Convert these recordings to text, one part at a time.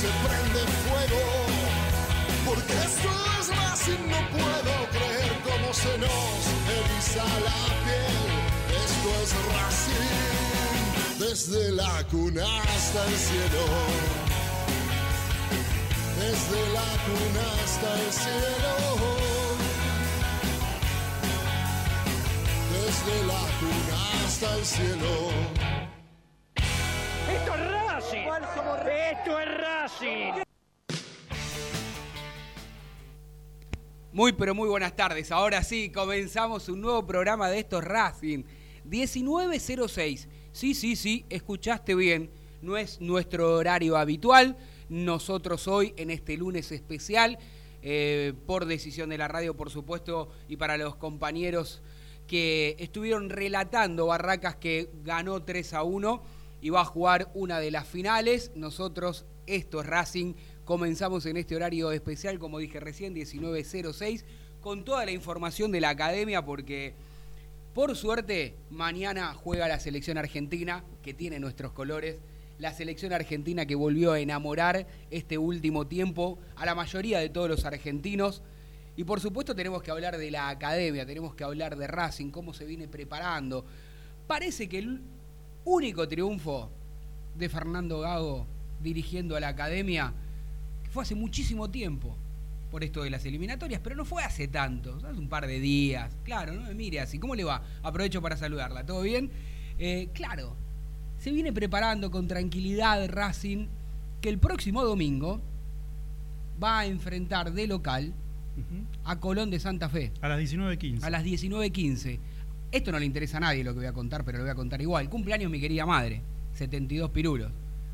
Se prende fuego. Porque esto es y no puedo creer cómo se nos eriza la piel. Esto es Racing, desde la cuna hasta el cielo. Desde la cuna hasta el cielo. Desde la cuna hasta el cielo. ¡Esto es Racing! Muy pero muy buenas tardes. Ahora sí, comenzamos un nuevo programa de estos Racing. 1906. Sí, sí, sí, escuchaste bien. No es nuestro horario habitual. Nosotros hoy, en este lunes especial, eh, por decisión de la radio, por supuesto, y para los compañeros que estuvieron relatando Barracas que ganó 3 a 1 y va a jugar una de las finales. Nosotros, esto es Racing, comenzamos en este horario especial, como dije recién, 19.06, con toda la información de la academia, porque por suerte mañana juega la selección argentina, que tiene nuestros colores. La selección argentina que volvió a enamorar este último tiempo a la mayoría de todos los argentinos. Y por supuesto tenemos que hablar de la academia, tenemos que hablar de Racing, cómo se viene preparando. Parece que el único triunfo de Fernando Gago dirigiendo a la academia fue hace muchísimo tiempo por esto de las eliminatorias, pero no fue hace tanto, hace un par de días. Claro, no me mire así. ¿Cómo le va? Aprovecho para saludarla. ¿Todo bien? Eh, claro, se viene preparando con tranquilidad Racing, que el próximo domingo va a enfrentar de local a Colón de Santa Fe. A las 19.15. A las 19.15. Esto no le interesa a nadie lo que voy a contar, pero lo voy a contar igual. Cumpleaños mi querida madre, 72 pirulos.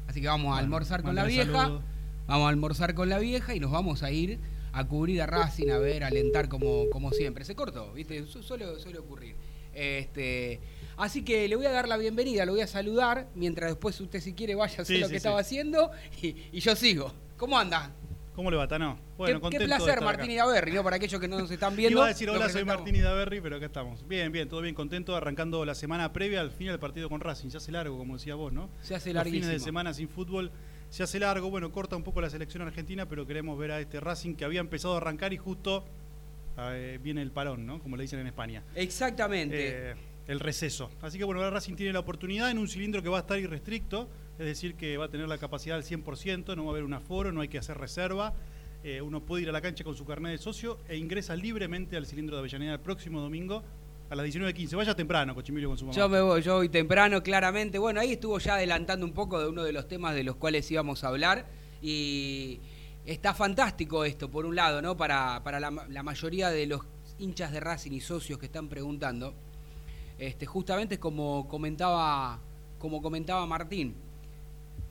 Así que vamos a Bueno, almorzar con la vieja. Vamos a almorzar con la vieja y nos vamos a ir a cubrir a Racing, a ver, a alentar como, como siempre. Se cortó, ¿viste? Su- Suele, suele ocurrir. Este, así que le voy a dar la bienvenida, lo voy a saludar, mientras después usted si quiere vaya a hacer Sí, lo sí, que sí. estaba haciendo y, y yo sigo. ¿Cómo anda? ¿Cómo le va, Tano? Bueno, qué, qué placer, Martín. Idaverri, ¿no? Para aquellos que no nos están viendo. Iba a decir hola, soy. Martín Idaverri, pero acá estamos. Bien, bien, todo bien, contento, arrancando la semana previa al fin del partido con Racing. Se hace largo, como decía vos, ¿no? Se hace Los fines de semana sin fútbol se hace largo. Bueno, corta un poco la selección argentina, pero queremos ver a este Racing que había empezado a arrancar y justo eh, viene el parón, ¿no? Como le dicen en España. Exactamente. Eh, el receso. Así que bueno, ahora Racing tiene la oportunidad en un cilindro que va a estar irrestricto, es decir, que va a tener la capacidad al 100%, no va a haber un aforo, no hay que hacer reserva. Eh, uno puede ir a la cancha con su carnet de socio e ingresa libremente al cilindro de Avellaneda el próximo domingo a las 19.15. Vaya temprano, Cochimilio, con su mamá. Yo me voy, yo voy temprano, claramente. Bueno, ahí estuvo ya adelantando un poco de uno de los temas de los cuales íbamos a hablar. Y está fantástico esto, por un lado, ¿no? Para, para la, la mayoría de los hinchas de Racing y socios que están preguntando. Este, justamente como comentaba, como comentaba Martín.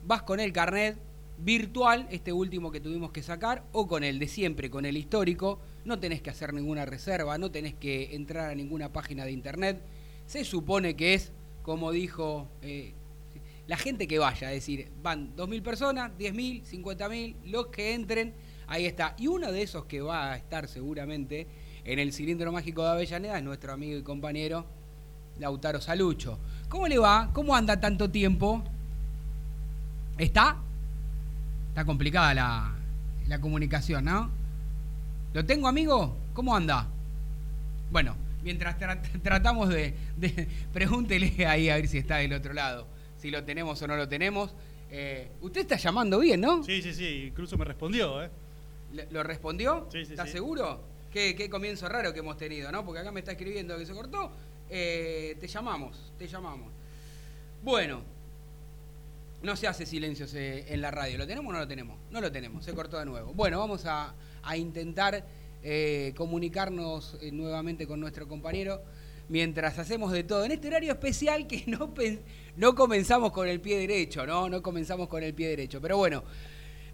Vas con el carnet virtual, este último que tuvimos que sacar, o con el de siempre, con el histórico. No tenés que hacer ninguna reserva, no tenés que entrar a ninguna página de internet. Se supone que es, como dijo eh, la gente que vaya, es decir, van 2.000 personas, 10.000, 50.000, los que entren, ahí está. Y uno de esos que va a estar seguramente en el cilindro mágico de Avellaneda es nuestro amigo y compañero Lautaro Salucho. ¿Cómo le va? ¿Cómo anda tanto tiempo? ¿Está? Está complicada la, la comunicación, ¿no? ¿Lo tengo, amigo? ¿Cómo anda? Bueno, mientras tratamos de, de... Pregúntele ahí a ver si está del otro lado si lo tenemos o no lo tenemos. Eh, usted está llamando bien, ¿no? Sí, sí, sí, incluso me respondió, ¿eh? ¿Lo respondió? Sí, sí, ¿Está seguro? Qué, comienzo raro que hemos tenido, ¿no? Porque acá me está escribiendo que se cortó. Eh, te llamamos, te llamamos. Bueno, no se hace silencio en la radio. ¿Lo tenemos o no lo tenemos? No lo tenemos, se cortó de nuevo. Bueno, vamos a, intentar eh, comunicarnos nuevamente con nuestro compañero mientras hacemos de todo. En este horario especial que no, no comenzamos con el pie derecho, ¿no? No comenzamos con el pie derecho. Pero bueno,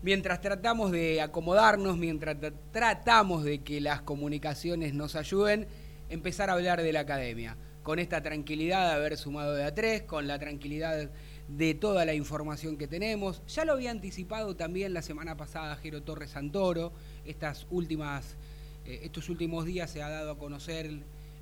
mientras tratamos de acomodarnos, mientras tratamos de que las comunicaciones nos ayuden, empezar a hablar de la academia. Con esta tranquilidad de haber sumado de a tres, con la tranquilidad de toda la información que tenemos. Ya lo había anticipado también la semana pasada Jero Torres Santoro. Estas últimas, eh, estos últimos días se ha dado a conocer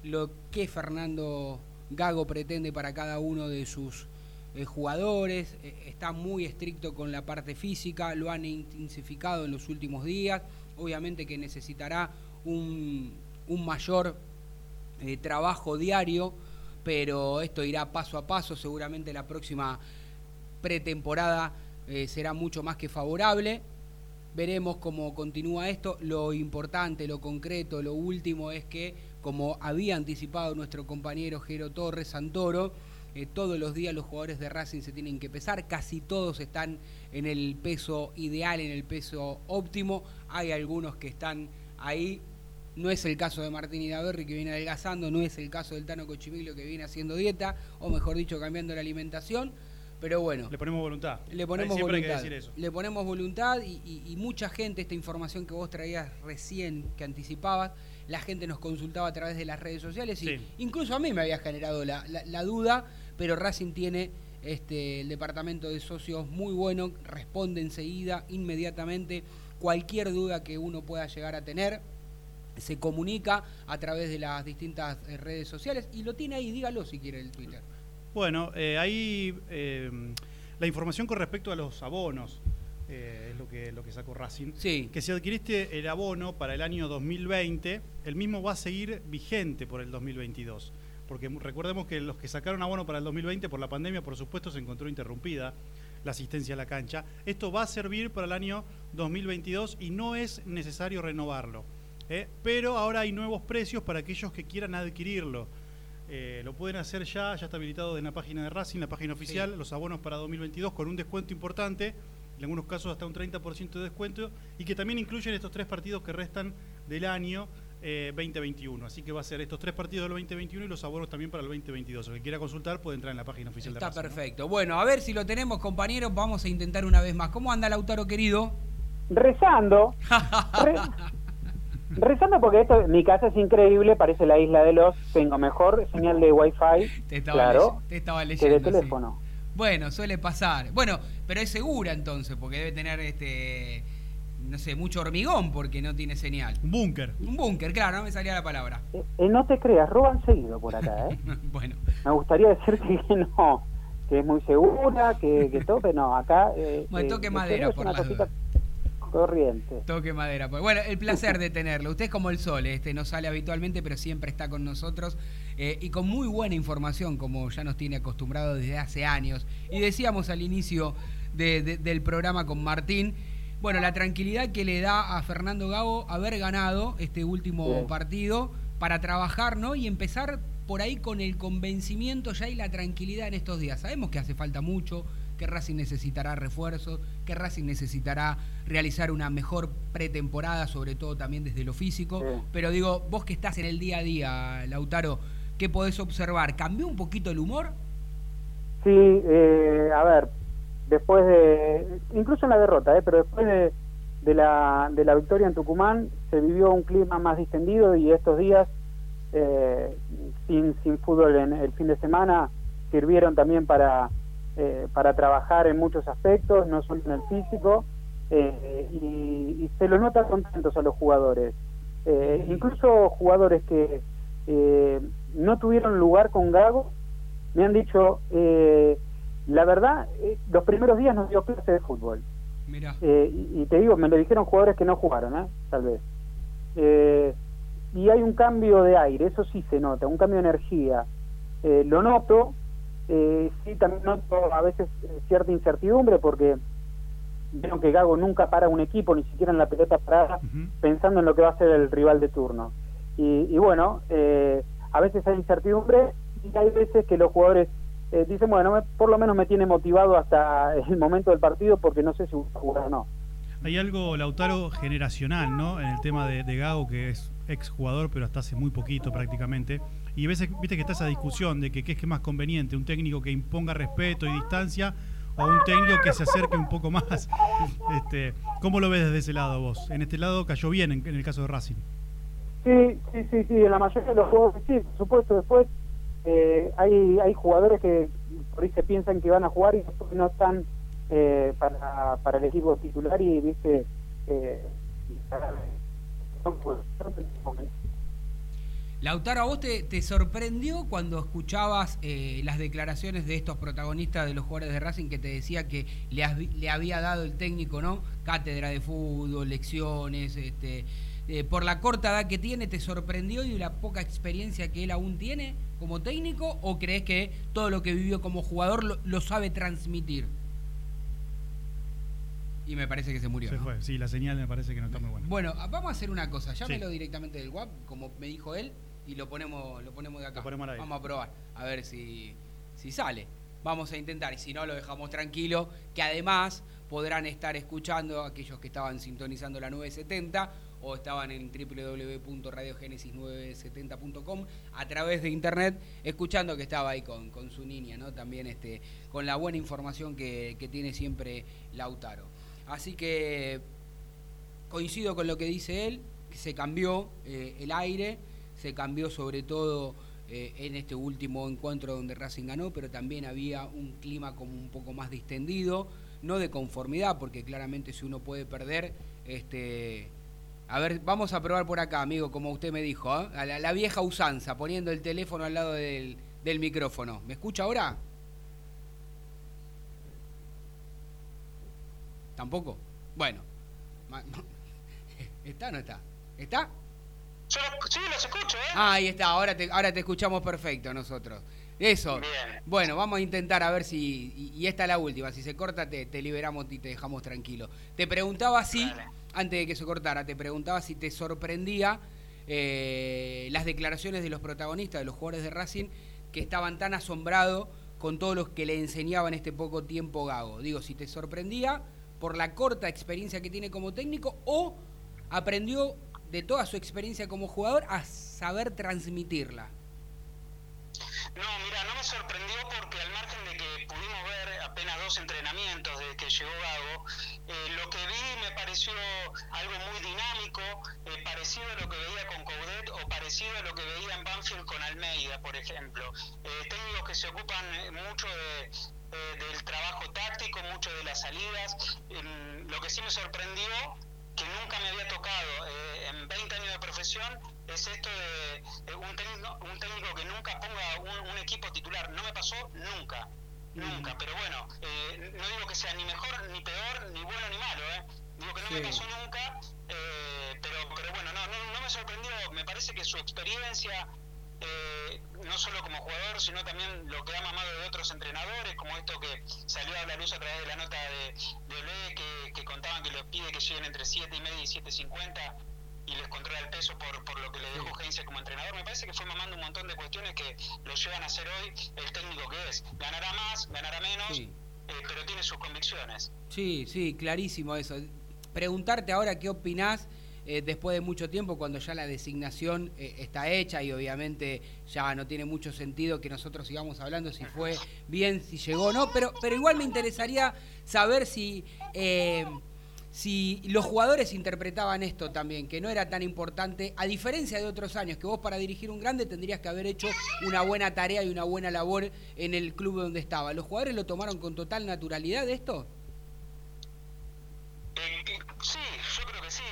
lo que Fernando Gago pretende para cada uno de sus eh, jugadores, eh, está muy estricto con la parte física, lo han intensificado en los últimos días, obviamente que necesitará un, mayor trabajo diario, pero esto irá paso a paso, seguramente la próxima pretemporada será mucho más que favorable. Veremos cómo continúa esto. Lo importante, lo concreto, lo último es que como había anticipado nuestro compañero Jero Torres Santoro, eh, todos los días los jugadores de Racing se tienen que pesar, casi todos están en el peso ideal, en el peso óptimo, hay algunos que están ahí, no es el caso de Martín Idaverri que viene adelgazando, no es el caso del Tano Cochimilio que viene haciendo dieta, o mejor dicho, cambiando la alimentación, pero bueno. Le ponemos voluntad. Le ponemos voluntad. Le ponemos voluntad y, y, mucha gente, esta información que vos traías recién, que anticipabas, la gente nos consultaba a través de las redes sociales y incluso a mí me había generado la, duda, pero Racing tiene este, el departamento de socios muy bueno, responde enseguida, inmediatamente, cualquier duda que uno pueda llegar a tener. Se comunica a través de las distintas eh, redes sociales y lo tiene ahí, dígalo si quiere el Twitter. Bueno, eh, ahí eh, la información con respecto a los abonos. Eh, es lo que, lo que sacó Racing, sí. que si adquiriste el abono para el año 2020, el mismo va a seguir vigente por el 2022. Porque recordemos que los que sacaron abono para el 2020 por la pandemia, por supuesto, se encontró interrumpida la asistencia a la cancha. Esto va a servir para el año 2022 y no es necesario renovarlo. ¿Eh? Pero ahora hay nuevos precios para aquellos que quieran adquirirlo. Eh, lo pueden hacer ya, ya está habilitado en la página de Racing, la página oficial, los abonos para 2022 con un descuento importante en algunos casos hasta un 30% de descuento, y que también incluyen estos tres partidos que restan del año 2021. Eh, Así que va a ser estos tres partidos del 2021 y los abonos también para el 2022. El que quiera consultar puede entrar en la página oficial Está de Está perfecto. Bueno, a ver si lo tenemos, compañeros. Vamos a intentar una vez más. ¿Cómo anda Lautaro, querido? Rezando. Rezando porque esto, mi casa es increíble, parece la isla de los. Tengo mejor señal de wifi. Te estaba, claro, te estaba leyendo. Que de teléfono. Bueno, suele pasar. Bueno, pero es segura entonces, porque debe tener este no sé, mucho hormigón porque no tiene señal. Un búnker. Un búnker, claro, no me salía la palabra. Eh, eh, no te creas, roban seguido por acá, ¿eh? bueno. Me gustaría decirte que no, que es muy segura, que, que toque, no, acá... Eh, bueno, toque eh, madera por la corriente. Toque madera. Pues. Bueno, el placer de tenerlo. Usted es como el sol, este no sale habitualmente, pero siempre está con nosotros eh, y con muy buena información, como ya nos tiene acostumbrado desde hace años. Y decíamos al inicio del programa con Martín, bueno, la tranquilidad que le da a Fernando Gago haber ganado este último partido para trabajar, ¿no? Y empezar por ahí con el convencimiento ya y la tranquilidad en estos días. Sabemos que hace falta mucho, que Racing necesitará refuerzos, que Racing necesitará realizar una mejor pretemporada, sobre todo también desde lo físico. Pero digo, vos que estás en el día a día, Lautaro, ¿qué podés observar? ¿Cambió un poquito el humor? Sí, eh, a ver, después de, incluso en la derrota, ¿eh? pero después de, de, la, de la victoria en Tucumán, se vivió un clima más distendido y estos días, eh, sin, sin fútbol en el fin de semana, sirvieron también para, eh, para trabajar en muchos aspectos, no solo en el físico, eh, y, y se los nota contentos a los jugadores. Eh, incluso jugadores que eh, no tuvieron lugar con Gago me han dicho, eh, la verdad, los primeros días nos dio clase de fútbol. Mira. Eh, y, y te digo, me lo dijeron jugadores que no jugaron, ¿eh? tal vez. Eh, y hay un cambio de aire, eso sí se nota, un cambio de energía. Eh, lo noto, eh, sí también noto a veces eh, cierta incertidumbre porque vieron que Gago nunca para un equipo, ni siquiera en la pelota parada, pensando en lo que va a ser el rival de turno. Y, y bueno, eh, a veces hay incertidumbre y hay veces que los jugadores eh, dicen, bueno, me- por lo menos me tiene motivado hasta el momento del partido porque no sé si jugar o no. Hay algo, Lautaro, generacional, ¿no? En el tema de, de Gago, que es exjugador, pero hasta hace muy poquito prácticamente. Y a veces, viste que está esa discusión de que qué es que más conveniente, un técnico que imponga respeto y distancia o un técnico que se acerque un poco más. Este, ¿Cómo lo ves desde ese lado vos? En este lado cayó bien en, el caso de Racing. Sí, sí, sí, sí, en la mayoría de los juegos sí, por supuesto, después eh, hay, hay jugadores que por ahí se piensan que van a jugar y no están eh, para, para el equipo titular y viste eh, Lautaro, ¿a vos te, te sorprendió cuando escuchabas eh, las declaraciones de estos protagonistas de los jugadores de Racing que te decía que le, había dado el técnico, ¿no? Cátedra de fútbol, lecciones, este, eh, por la corta edad que tiene, ¿te sorprendió y la poca experiencia que él aún tiene como técnico? ¿O crees que todo lo que vivió como jugador lo, lo sabe transmitir? Y me parece que se murió. Se ¿no? fue. Sí, la señal me parece que no está muy buena. Bueno, vamos a hacer una cosa. Llámelo Sí. directamente del WAP, como me dijo él, y lo ponemos, lo ponemos de acá. Lo ponemos al aire. Vamos a probar, a ver si, si sale. Vamos a intentar, y si no, lo dejamos tranquilo, que además podrán estar escuchando aquellos que estaban sintonizando la 970 o estaban en www.radiogenesis970.com a través de internet, escuchando que estaba ahí con, con su niña, ¿no? También este, con la buena información que, que tiene siempre Lautaro. Así que coincido con lo que dice él, que se cambió eh, el aire, se cambió sobre todo eh, en este último encuentro donde Racing ganó, pero también había un clima como un poco más distendido, no de conformidad, porque claramente si uno puede perder, este, a ver, vamos a probar por acá, amigo, como usted me dijo, ¿eh? a la, vieja usanza, poniendo el teléfono al lado del, del micrófono. ¿Me escucha ahora? ¿Tampoco? Bueno. ¿Está o no está? ¿Está? Yo sí, los escucho, ¿eh? Ah, ahí está, ahora te, ahora te escuchamos perfecto nosotros. Eso. Bien. Bueno, vamos a intentar a ver si. Y, y esta es la última. Si se corta, te, te liberamos y te dejamos tranquilo. Te preguntaba si, antes de que se cortara, te preguntaba si te sorprendía eh, las declaraciones de los protagonistas, de los jugadores de Racing, que estaban tan asombrados con todo lo que le enseñaba en este poco tiempo Gago. Digo, si te sorprendía por la corta experiencia que tiene como técnico o aprendió de toda su experiencia como jugador a saber transmitirla. No, mira, no me sorprendió porque al margen de que pudimos ver apenas dos entrenamientos desde que llegó Gago, eh, lo que vi me pareció algo muy dinámico, eh, parecido a lo que veía con Coudet o parecido a lo que veía en Banfield con Almeida, por ejemplo. Eh, técnicos que se ocupan eh, mucho eh, del trabajo táctico, mucho de las salidas. Em, lo que sí me sorprendió que nunca me había tocado eh, en 20 años de profesión es esto de, de un, técnico, un técnico que nunca ponga un, un equipo titular. No me pasó nunca, nunca. Pero bueno, eh, no digo que sea ni mejor, ni peor, ni bueno, ni malo. ¿eh? Digo que no me pasó nunca, eh, pero, pero bueno, no, no, no me sorprendió. Me parece que su experiencia, eh, no solo como jugador, sino también lo que ha mamado de otros entrenadores, como esto que salió a la luz a través de la nota de, de que, que contaban que les pide que lleguen entre 7 y media y 7.50 y les controla el peso por, por lo que le dejó Heinze como entrenador. Me parece que fue mamando un montón de cuestiones que lo llevan a ser hoy el técnico que es. Ganará más, ganará menos, Sí. eh, pero tiene sus convicciones. Sí, sí, clarísimo eso. Preguntarte ahora qué opinás eh, después de mucho tiempo, cuando ya la designación eh, está hecha y obviamente ya no tiene mucho sentido que nosotros sigamos hablando si fue bien, si llegó o no, pero, pero igual me interesaría saber si, eh, si los jugadores interpretaban esto también, que no era tan importante, a diferencia de otros años, que vos para dirigir un grande tendrías que haber hecho una buena tarea y una buena labor en el club donde estaba. ¿Los jugadores lo tomaron con total naturalidad esto? Sí, yo creo que sí,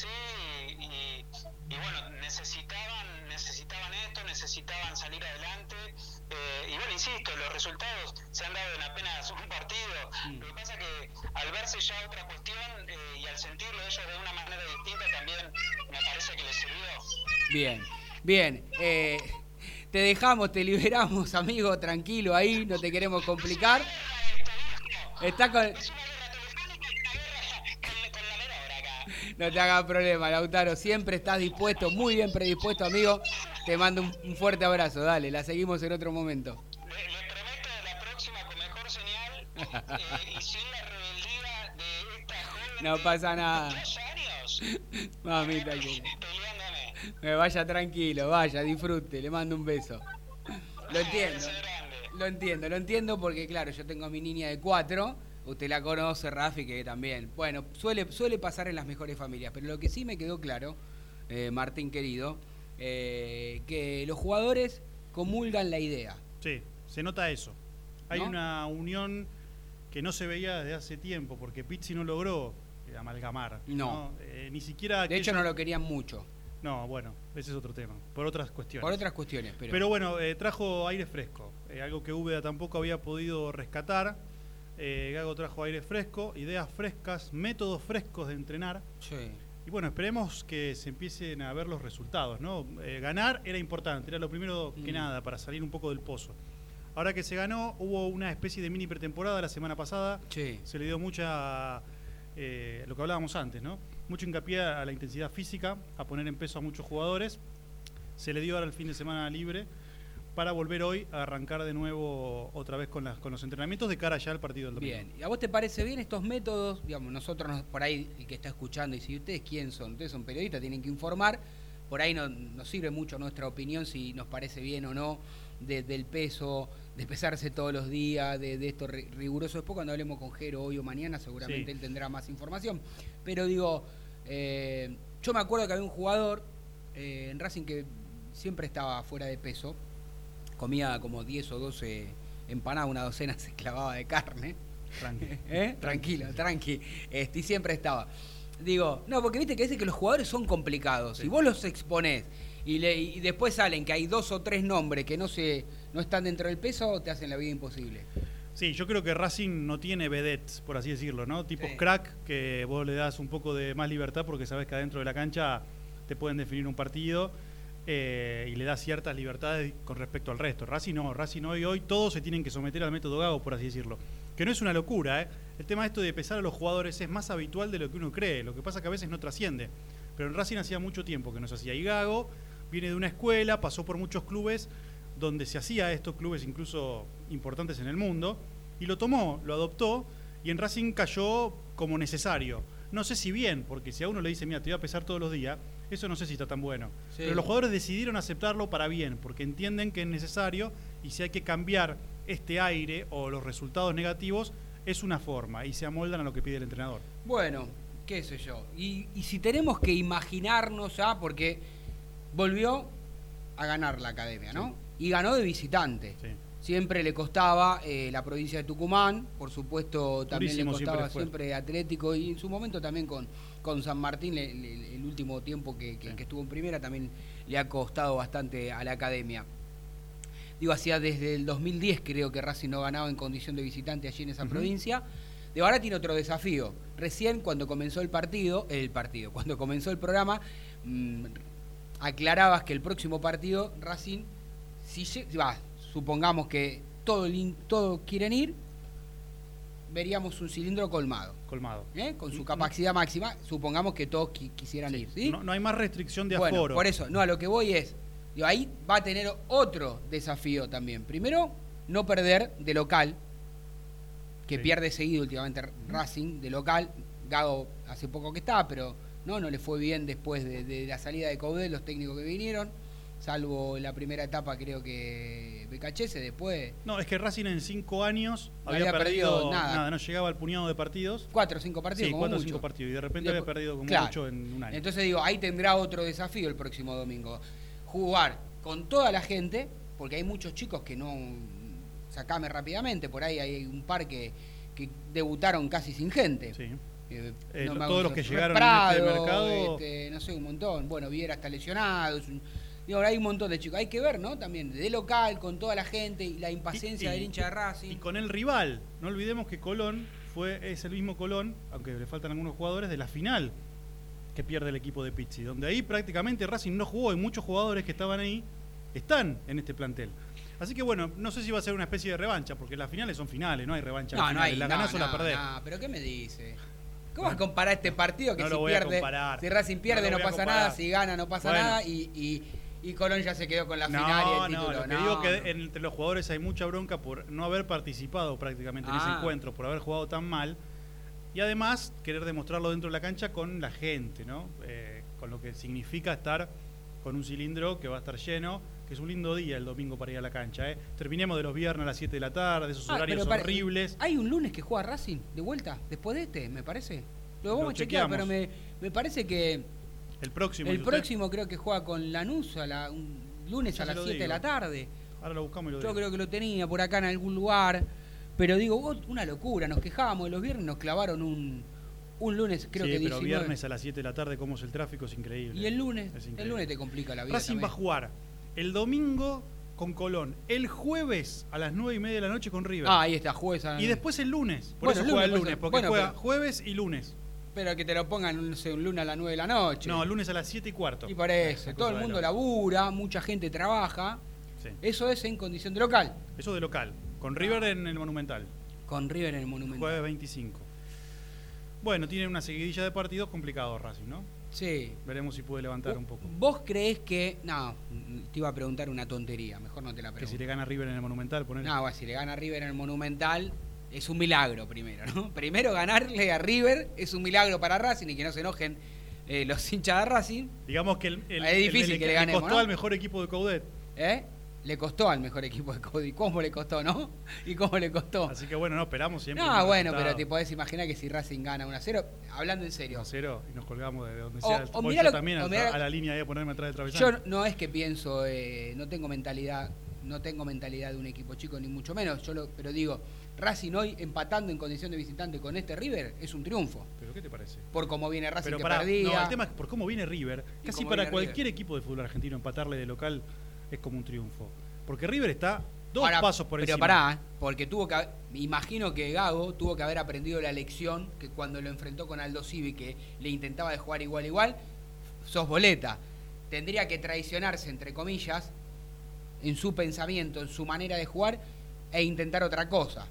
que pude hablar sí, y, y- y bueno, necesitaban, necesitaban esto, necesitaban salir adelante, eh, y bueno, insisto, los resultados se han dado en apenas un partido, lo que pasa que al verse ya otra cuestión eh, y al sentirlo ellos de una manera distinta también me parece que les sirvió. Bien, bien. eh, te dejamos, te liberamos, amigo, tranquilo ahí, no te queremos complicar. Está con... No te hagas problema, Lautaro. Siempre estás dispuesto, muy bien predispuesto, amigo. Te mando un, un fuerte abrazo. Dale, la seguimos en otro momento. Le, le prometo la próxima con mejor señal eh, y sin la rebeldía de esta joven No pasa nada. dos años Mamita, que- me vaya tranquilo, vaya, disfrute. Le mando un beso. Lo entiendo. Lo entiendo, lo entiendo porque, claro, yo tengo a mi niña de cuatro. Usted la conoce, Rafi, que también. Bueno, suele, suele pasar en las mejores familias. Pero lo que sí me quedó claro, eh, Martín querido, eh, que los jugadores comulgan la idea. Sí, se nota eso. Hay ¿No? una unión que no se veía desde hace tiempo, porque Pizzi no logró eh, amalgamar. No. Eh, ni siquiera. De hecho, no lo querían mucho. No, bueno, ese es otro tema. Por otras cuestiones. Por otras cuestiones, pero. Pero bueno, eh, trajo aire fresco, algo que Úbeda tampoco había podido rescatar. Eh, Gago trajo aire fresco, ideas frescas, métodos frescos de entrenar. Sí. Y bueno, esperemos que se empiecen a ver los resultados, ¿no? Eh, ganar era importante, era lo primero que Mm. nada para salir un poco del pozo. Ahora que se ganó, hubo una especie de mini pretemporada la semana pasada. Sí. Se le dio mucha, eh, lo que hablábamos antes, ¿no? Mucho hincapié a la intensidad física, a poner en peso a muchos jugadores. Se le dio ahora el fin de semana libre para volver hoy a arrancar de nuevo otra vez con, las, con los entrenamientos de cara ya al partido del domingo. Bien, ¿y a vos te parece bien estos métodos? Digamos, nosotros nos- por ahí, el que está escuchando, y si ustedes quién son, ustedes son periodistas, tienen que informar, por ahí no, nos sirve mucho nuestra opinión si nos parece bien o no de- del peso, de pesarse todos los días, de, de esto ri- riguroso. Después cuando hablemos con Jero hoy o mañana, seguramente Sí. él tendrá más información. Pero digo, eh, yo me acuerdo que había un jugador eh, en Racing que siempre estaba fuera de peso, comía como 10 o 12 empanadas, una docena se clavaba de carne. Tranqui. ¿Eh? Tranquilo, tranqui. Este, y siempre estaba. Digo, no, porque viste que dice que los jugadores son complicados. Si vos los exponés y, le- y después salen que hay dos o tres nombres que no se no están dentro del peso, te hacen la vida imposible. Sí, yo creo que Racing no tiene vedettes, por así decirlo, ¿no? Tipos Sí. crack que vos le das un poco de más libertad porque sabes que adentro de la cancha te pueden definir un partido eh, y le das ciertas libertades con respecto al resto. Racing no, Racing hoy, hoy todos se tienen que someter al método Gago, por así decirlo. Que no es una locura, ¿eh? El tema de esto de pesar a los jugadores es más habitual de lo que uno cree. Lo que pasa que a veces no trasciende. Pero en Racing hacía mucho tiempo que no se hacía. Y Gago viene de una escuela, pasó por muchos clubes donde se hacía esto, clubes incluso importantes en el mundo, y lo tomó, lo adoptó, y en Racing cayó como necesario. No sé si bien, porque si a uno le dice, mira, te voy a pesar todos los días, eso no sé si está tan bueno. Sí. Pero los jugadores decidieron aceptarlo para bien, porque entienden que es necesario, y si hay que cambiar este aire o los resultados negativos, es una forma, y se amoldan a lo que pide el entrenador. Bueno, qué sé yo. Y, y si tenemos que imaginarnos ya, porque volvió a ganar la academia, ¿no? Y ganó de visitante. Sí. Siempre le costaba eh, la provincia de Tucumán, por supuesto también le costaba siempre, Atlético y en su momento también con, con San Martín, le- le- el último tiempo que, que- Sí. que estuvo en primera también le ha costado bastante a la academia. Digo, hacía desde el 2010 creo que Racing no ganaba en condición de visitante allí en esa provincia. De ahora tiene otro desafío. Recién cuando comenzó el partido, el partido, cuando comenzó el programa, mm, aclarabas que el próximo partido Racing, si va, supongamos que todo, todo quieren ir, veríamos un cilindro colmado. Colmado. ¿eh? Con su capacidad máxima, supongamos que todos qui- quisieran ir. ¿sí? No, no hay más restricción de Bueno, aforo. por eso, no, a lo que voy es, digo, ahí va a tener otro desafío también. Primero, no perder de local, que Sí. pierde seguido últimamente Racing de local. Gago hace poco que está, pero ¿no? No le fue bien después de, de la salida de Coudet, los técnicos que vinieron, salvo la primera etapa creo que Becachese, después No, es que Racing en cinco años No había, había perdido, perdido nada. no llegaba al puñado de partidos. cuatro o cinco partidos. sí, como cuatro o cinco partidos. Y de repente Después- había perdido como claro. mucho en un año. Entonces digo, ahí tendrá otro desafío el próximo domingo. Jugar con toda la gente, porque hay muchos chicos que no sacame rápidamente, por ahí hay un par que, que debutaron casi sin gente. sí. Eh, Eh, me todos los que llegaron en este Prado, mercado- este, no sé, un montón. Bueno, Viera está lesionado. es un- digo, hay un montón de chicos. Hay que ver, ¿no? También de local, con toda la gente y la impaciencia Y- y- del hincha de Racing. Y con el rival, no olvidemos que Colón fue es el mismo Colón, aunque le faltan algunos jugadores, de la final que pierde el equipo de Pizzi, donde ahí prácticamente Racing no jugó y muchos jugadores que estaban ahí están en este plantel. Así que bueno, no sé si va a ser una especie de revancha, porque las finales son finales, no hay revancha. No, no hay. La no, ganás o la perdés. no, pero ¿qué me dice? ¿Cómo vas a comparar este partido que No si lo voy a pierde, si Racing pierde No pasa nada, si gana no pasa Bueno. nada y, y, y Colón ya se quedó con la no, final y el no, título? lo que No, digo que no. entre los jugadores hay mucha bronca por no haber participado prácticamente en ese Ah. encuentro, por haber jugado tan mal. Y además querer demostrarlo dentro de la cancha con la gente, ¿no? Eh, con lo que significa estar con un cilindro que va a estar lleno, que es un lindo día el domingo para ir a la cancha. ¿eh? Terminemos de los viernes a las 7 de la tarde, esos Ah, horarios para- horribles. ¿Hay un lunes que juega Racing de vuelta después de este, me parece? Lo vamos Lo a chequear, pero me, me parece que El próximo. el próximo creo que juega con Lanús a la, un lunes Ya a las lo 7 de la tarde. Ahora lo buscamos y lo Yo digo. creo que lo tenía por acá en algún lugar. Pero digo, oh, una locura, nos quejábamos de los viernes, nos clavaron un, un lunes, creo sí, que pero 19. viernes a las 7 de la tarde, cómo es el tráfico, es increíble. Y el lunes, Es el lunes te complica la vida. Racing va a jugar el domingo con Colón, el jueves a las 9 y media de la noche con River. Ah, ahí está, jueves. a- y después el lunes. Por Bueno, eso el juega el lunes, lunes, por porque eso. juega Bueno, jueves y lunes. Pero que te lo pongan, no sé, un lunes a las 9 de la noche. No, lunes a las 7 y cuarto. Y por eso, todo el mundo labura, mucha gente trabaja. Sí. Eso es en condición de local. Eso de local. Con River en el Monumental. Con River en el Monumental. Jueves 25. Bueno, tiene una seguidilla de partidos complicados Racing, ¿no? Sí. Veremos si puede levantar un poco. ¿Vos creés que.? No, te iba a preguntar una tontería, mejor no te la Que pregunto. si le gana River en el Monumental, poner. No, si le gana River en el Monumental, es un milagro primero, ¿no? Primero ganarle a River es un milagro para Racing y que no se enojen eh, los hinchas de Racing. Digamos que el, el- Es difícil el- que le ganemos, costó ¿no? al mejor equipo de Coudet. ¿eh? Le costó al mejor equipo de Cody. ¿Cómo le costó, no? ¿Y cómo le costó? Así que bueno, no esperamos siempre. No, bueno, resultado pero te podés imaginar que si Racing gana 1 a 0, hablando en serio, 1 a 0 y nos colgamos de donde O- sea. o mirá yo lo- también o a, mirá- a la línea a ponerme atrás del travesaño. Yo no es que pienso, eh, no tengo mentalidad, no tengo mentalidad de un equipo chico ni mucho menos. Yo lo, pero digo, Racing hoy empatando en condición de visitante con este River es un triunfo. ¿Pero qué te parece? Por cómo viene Racing Pero que para, perdía. no, el tema es por cómo viene River. Casi para cualquier River. equipo de fútbol argentino empatarle de local es como un triunfo. Porque River está dos Ahora, pasos por pero encima. pará, porque tuvo que, imagino que Gago tuvo que haber aprendido la lección que cuando lo enfrentó con Aldo Civi, que le intentaba de jugar igual igual, sos boleta. Tendría que traicionarse, entre comillas, en su pensamiento, en su manera de jugar, e intentar otra cosa.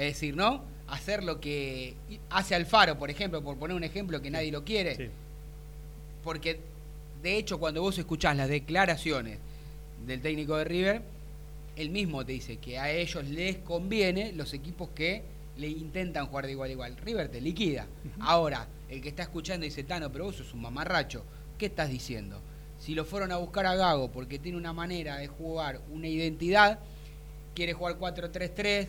Es decir, ¿no? Hacer lo que hace Alfaro, por ejemplo, por poner un ejemplo que nadie lo quiere. Sí. Porque, de hecho, cuando vos escuchás las declaraciones del técnico de River, él mismo te dice que a ellos les conviene los equipos que le intentan jugar de igual a igual. River te liquida. Ahora, el que está escuchando dice, Tano, pero vos sos un mamarracho. ¿Qué estás diciendo? Si lo fueron a buscar a Gago porque tiene una manera de jugar, una identidad, quiere jugar 4-3-3,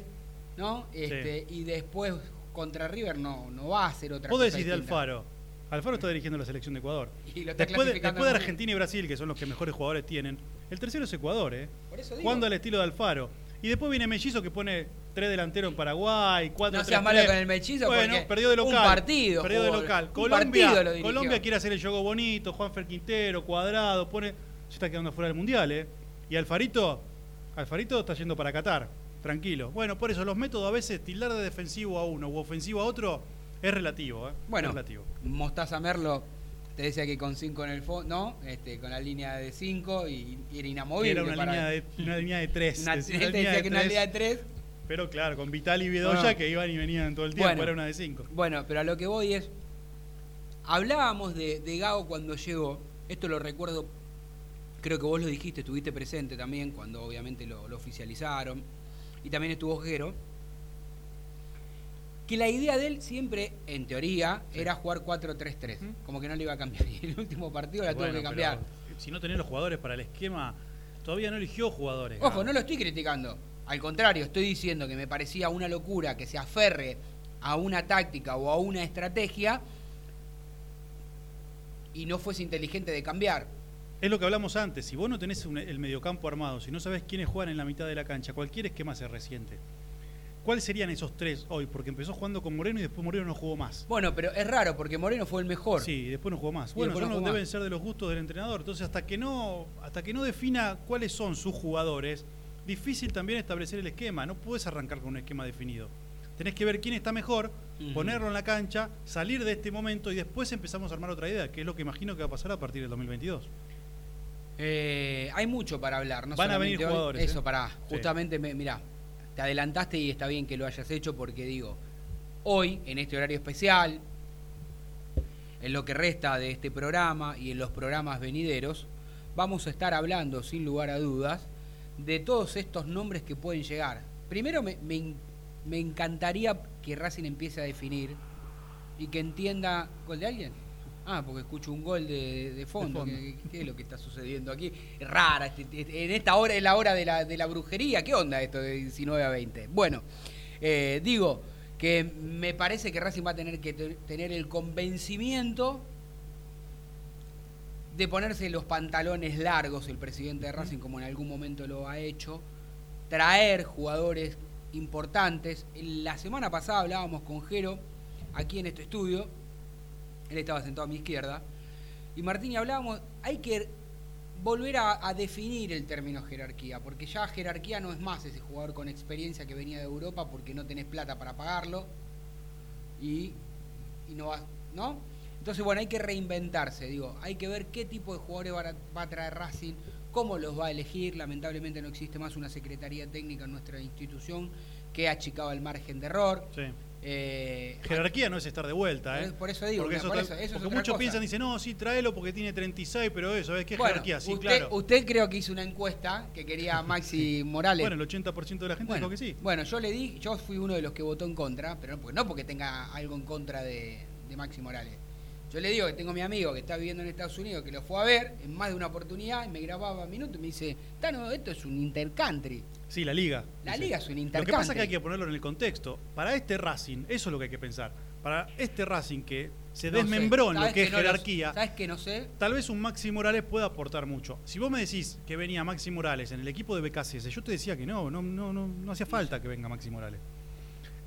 ¿no? Este, Y después contra River no, no va a hacer otra Vos cosa. decís de. Alfaro. Alfaro está dirigiendo la selección de Ecuador. Y lo está Después de, después Argentina y Brasil, que son los que mejores jugadores tienen, el tercero es Ecuador, ¿eh? Por eso digo. Jugando al estilo de Alfaro. Y después viene Mellizo que pone tres delanteros en Paraguay, cuatro No seas malo con el Mellizo Bueno, porque perdió de un local. partido Perdió de jugó, local. un Colombia, partido lo. Colombia quiere hacer el juego bonito, Juanfer Quintero, Cuadrado, pone. Se está quedando fuera del mundial, ¿eh? Y Alfarito, Alfarito está yendo para Qatar. Tranquilo. Bueno, por eso los métodos a veces tildar de defensivo a uno u ofensivo a otro es relativo, ¿eh? Bueno, Es relativo. Mostaza Merlo te decía que con 5 en el fondo, ¿no? Este, con la línea de 5 y, y era inamovible. Era una para- línea de, una línea de tres. Una- es él una te línea decía de que una tres. línea de 3. Pero claro, con Vital y Bedoya Bueno. que iban y venían todo el tiempo, Bueno. era una de cinco. Bueno, pero a lo que voy es. Hablábamos de, de Gago cuando llegó. Esto lo recuerdo. Creo que vos lo dijiste, estuviste presente también cuando obviamente lo, lo oficializaron. Y también estuvo Jero. que la idea de él siempre, en teoría, era jugar 4-3-3. Como que no le iba a cambiar. Y el último partido la tuvo que cambiar. Si no tenés los jugadores para el esquema, todavía no eligió jugadores. Ojo, no lo estoy criticando. Al contrario, estoy diciendo que me parecía una locura que se aferre a una táctica o a una estrategia y no fuese inteligente de cambiar. Es lo que hablamos antes. Si vos no tenés un- el mediocampo armado, si no sabés quiénes juegan en la mitad de la cancha, cualquier esquema se resiente. ¿Cuáles serían esos tres hoy? Porque empezó jugando con Moreno y después Moreno no jugó más. Bueno, pero es raro porque Moreno fue el mejor. Sí, y después no jugó más. Bueno, no jugó deben más. ser de los gustos del entrenador. Entonces, hasta que no, hasta que no defina cuáles son sus jugadores, difícil también establecer el esquema. No puedes arrancar con un esquema definido. Tenés que ver quién está mejor, ponerlo en la cancha, salir de este momento y después empezamos a armar otra idea, que es lo que imagino que va a pasar a partir del 2022. Eh, hay mucho para hablar. No Van a venir hoy. jugadores, Eso, ¿eh? pará. Sí. Justamente, me, mirá, te adelantaste y está bien que lo hayas hecho porque digo, hoy, en este horario especial, en lo que resta de este programa y en los programas venideros, vamos a estar hablando, sin lugar a dudas, de todos estos nombres que pueden llegar. Primero, me, me me encantaría que Racing empiece a definir y que entienda. ¿Gol de alguien? Ah, porque escucho un gol de, de fondo. fondo. ¿Qué, qué es lo que está sucediendo aquí? Rara. este- este- en esta hora es la hora de la, de la brujería. ¿Qué onda esto de 19 a 20? Bueno, eh, digo que me parece que Racing va a tener que te- tener el convencimiento de ponerse los pantalones largos el presidente de Racing, como en algún momento lo ha hecho, traer jugadores importantes. La semana pasada hablábamos con Jero, aquí en este estudio, él estaba sentado a mi izquierda, y Martín y hablábamos, hay que volver a, definir el término jerarquía, porque ya jerarquía no es más ese jugador con experiencia que venía de Europa porque no tenés plata para pagarlo y, no va, ¿no? Entonces, bueno, hay que reinventarse, digo, hay que ver qué tipo de jugadores va a, traer Racing, cómo los va a elegir. Lamentablemente no existe más una secretaría técnica en nuestra institución que ha achicado el margen de error. Sí. Eh, Jerarquía no es estar de vuelta, ¿eh? Por- eso digo, Porque, por tal- eso- eso es porque otra muchos cosa. piensan, dicen, no, sí, tráelo porque tiene 36, pero eso, ¿ves qué bueno, jerarquía? Sí, usted, claro. usted creo que hizo una encuesta que quería Maxi Morales. Bueno, el 80% de la gente Bueno, dijo que sí. bueno, yo le di, yo fui uno de los que votó en contra, pero no porque, no porque tenga algo en contra de, de Maxi Morales. Yo le digo que tengo a mi amigo que está viviendo en Estados Unidos, que lo fue a ver en más de una oportunidad, y me grababa minutos y me dice, Tano, esto es un intercountry. Sí, la liga. La dice. liga es un Lo que pasa es que hay que ponerlo en el contexto. Para este Racing, eso es lo que hay que pensar. Para este Racing que se No desmembró en lo ¿sabes que es no lo- jerarquía, ¿Sabes que no sé? tal vez un Maxi Morales pueda aportar mucho. Si vos me decís que venía Maxi Morales en el equipo de BKCS, yo te decía que no, no, no, no, no hacía falta que venga Maxi Morales.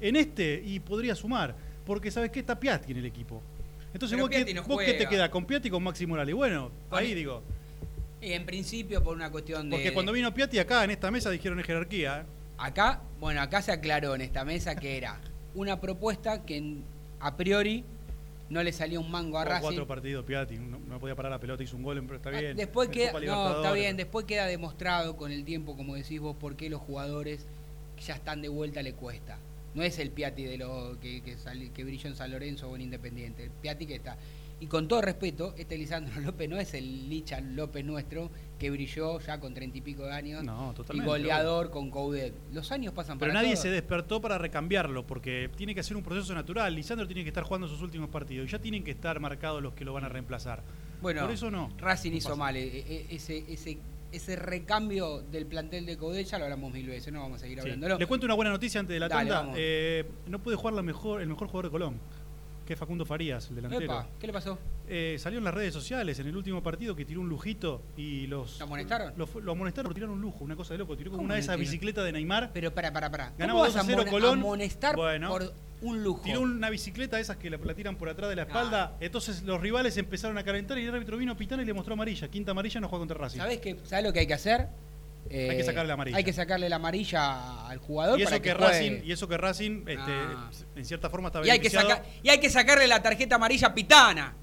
En este, y podría sumar, porque ¿sabes qué? Está Piatti en el equipo. Entonces, Pero vos, no vos qué te queda? ¿Con Piatti y con Maxi Morales? Bueno, ahí digo. Y en principio por una cuestión de... Porque cuando vino Piatti acá en esta mesa dijeron en jerarquía. ¿eh? Acá, bueno, acá se aclaró en esta mesa que era una propuesta que a priori no le salía un mango a Racing. cuatro partidos Piatti, no, no podía parar la pelota, hizo un gol, pero está Ah, bien. Después queda, no, está bien, después queda demostrado con el tiempo, como decís vos, por qué los jugadores que ya están de vuelta le cuesta. No es el Piatti de lo que, que, que brilló en San Lorenzo o en Independiente. El Piatti que está. Y con todo respeto, este Lisandro López no es el Licha López nuestro que brilló ya con treinta y pico de años No, y goleador con Coudet. Los años pasan Pero para nadie todos. se despertó para recambiarlo, porque tiene que hacer un proceso natural. Lisandro tiene que estar jugando sus últimos partidos y ya tienen que estar marcados los que lo van a reemplazar. Bueno, Por eso no. Racing No hizo pasa. mal. e- e- Ese, ese, ese recambio del plantel de Coudet ya lo hablamos mil veces, no vamos a seguir Sí. hablándolo. Le cuento una buena noticia antes de la tanda. Eh, no puede jugar la mejor, el mejor jugador de Colón, que es Facundo Farías, el delantero. Epa, ¿Qué le pasó? Eh, salió en las redes sociales en el último partido que tiró un lujito y los. ¿Lo amonestaron? Lo, amonestaron por tirar un lujo, una cosa de loco. Tiró como ¿Cómo una de esas bicicletas de Neymar. Pero para, para, para. ¿Cómo Ganaba vas 2 a 0 amone- Colón. amonestar Bueno. por un lujo? Tiró una bicicleta de esas que la, la tiran por atrás de la espalda. Entonces los rivales empezaron a calentar y el árbitro vino a pitar y le mostró amarilla. Quinta amarilla no juega contra Racing. ¿Sabés, qué, ¿Sabés lo que hay que hacer? Eh, Hay que sacarle la amarilla. Hay que sacarle la amarilla al jugador Y para eso que, que, juegue. Racing, y eso que Racing este, Ah. en cierta forma está Y hay, que beneficiado. saca- y hay que sacarle la tarjeta amarilla a Pitana.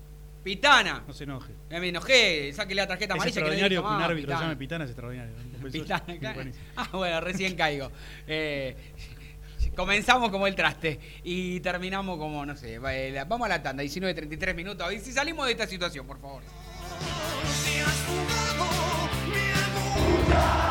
Pitana. No se enoje. Eh, Me enojé, sáquele la tarjeta Es amarilla que no extraordinario que un árbitro se Pitana. llame Pitana, es extraordinario. Es Pitana, claro. Ah, bueno, recién caigo. Eh, comenzamos como el traste y terminamos como, no sé, va- eh, vamos a la tanda, 19, 33 minutos. A ver si salimos de esta situación, por favor. Si has fugado mi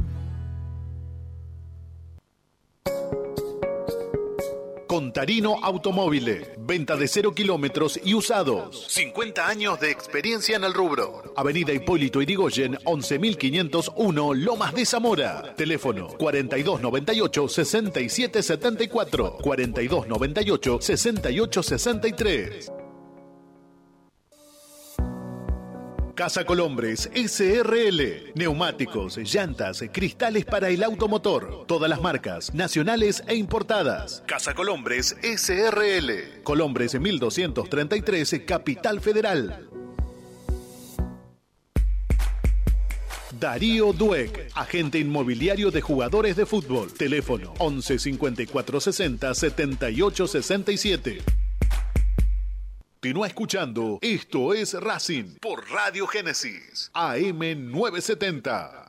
Contarino Automóviles. Venta de cero kilómetros y usados. 50 años de experiencia en el rubro. Avenida Hipólito Irigoyen, 11501, Lomas de Zamora. Teléfono 4298-6774. 4298-6863. Casa Colombres SRL. Neumáticos, llantas, cristales para el automotor. Todas las marcas, nacionales e importadas. Casa Colombres SRL. Colombres 1233, Capital Federal. Darío Dueck, agente inmobiliario de jugadores de fútbol. Teléfono 11 54 60 78 67. Continúa escuchando. Esto es Racing por Radio Génesis, AM970.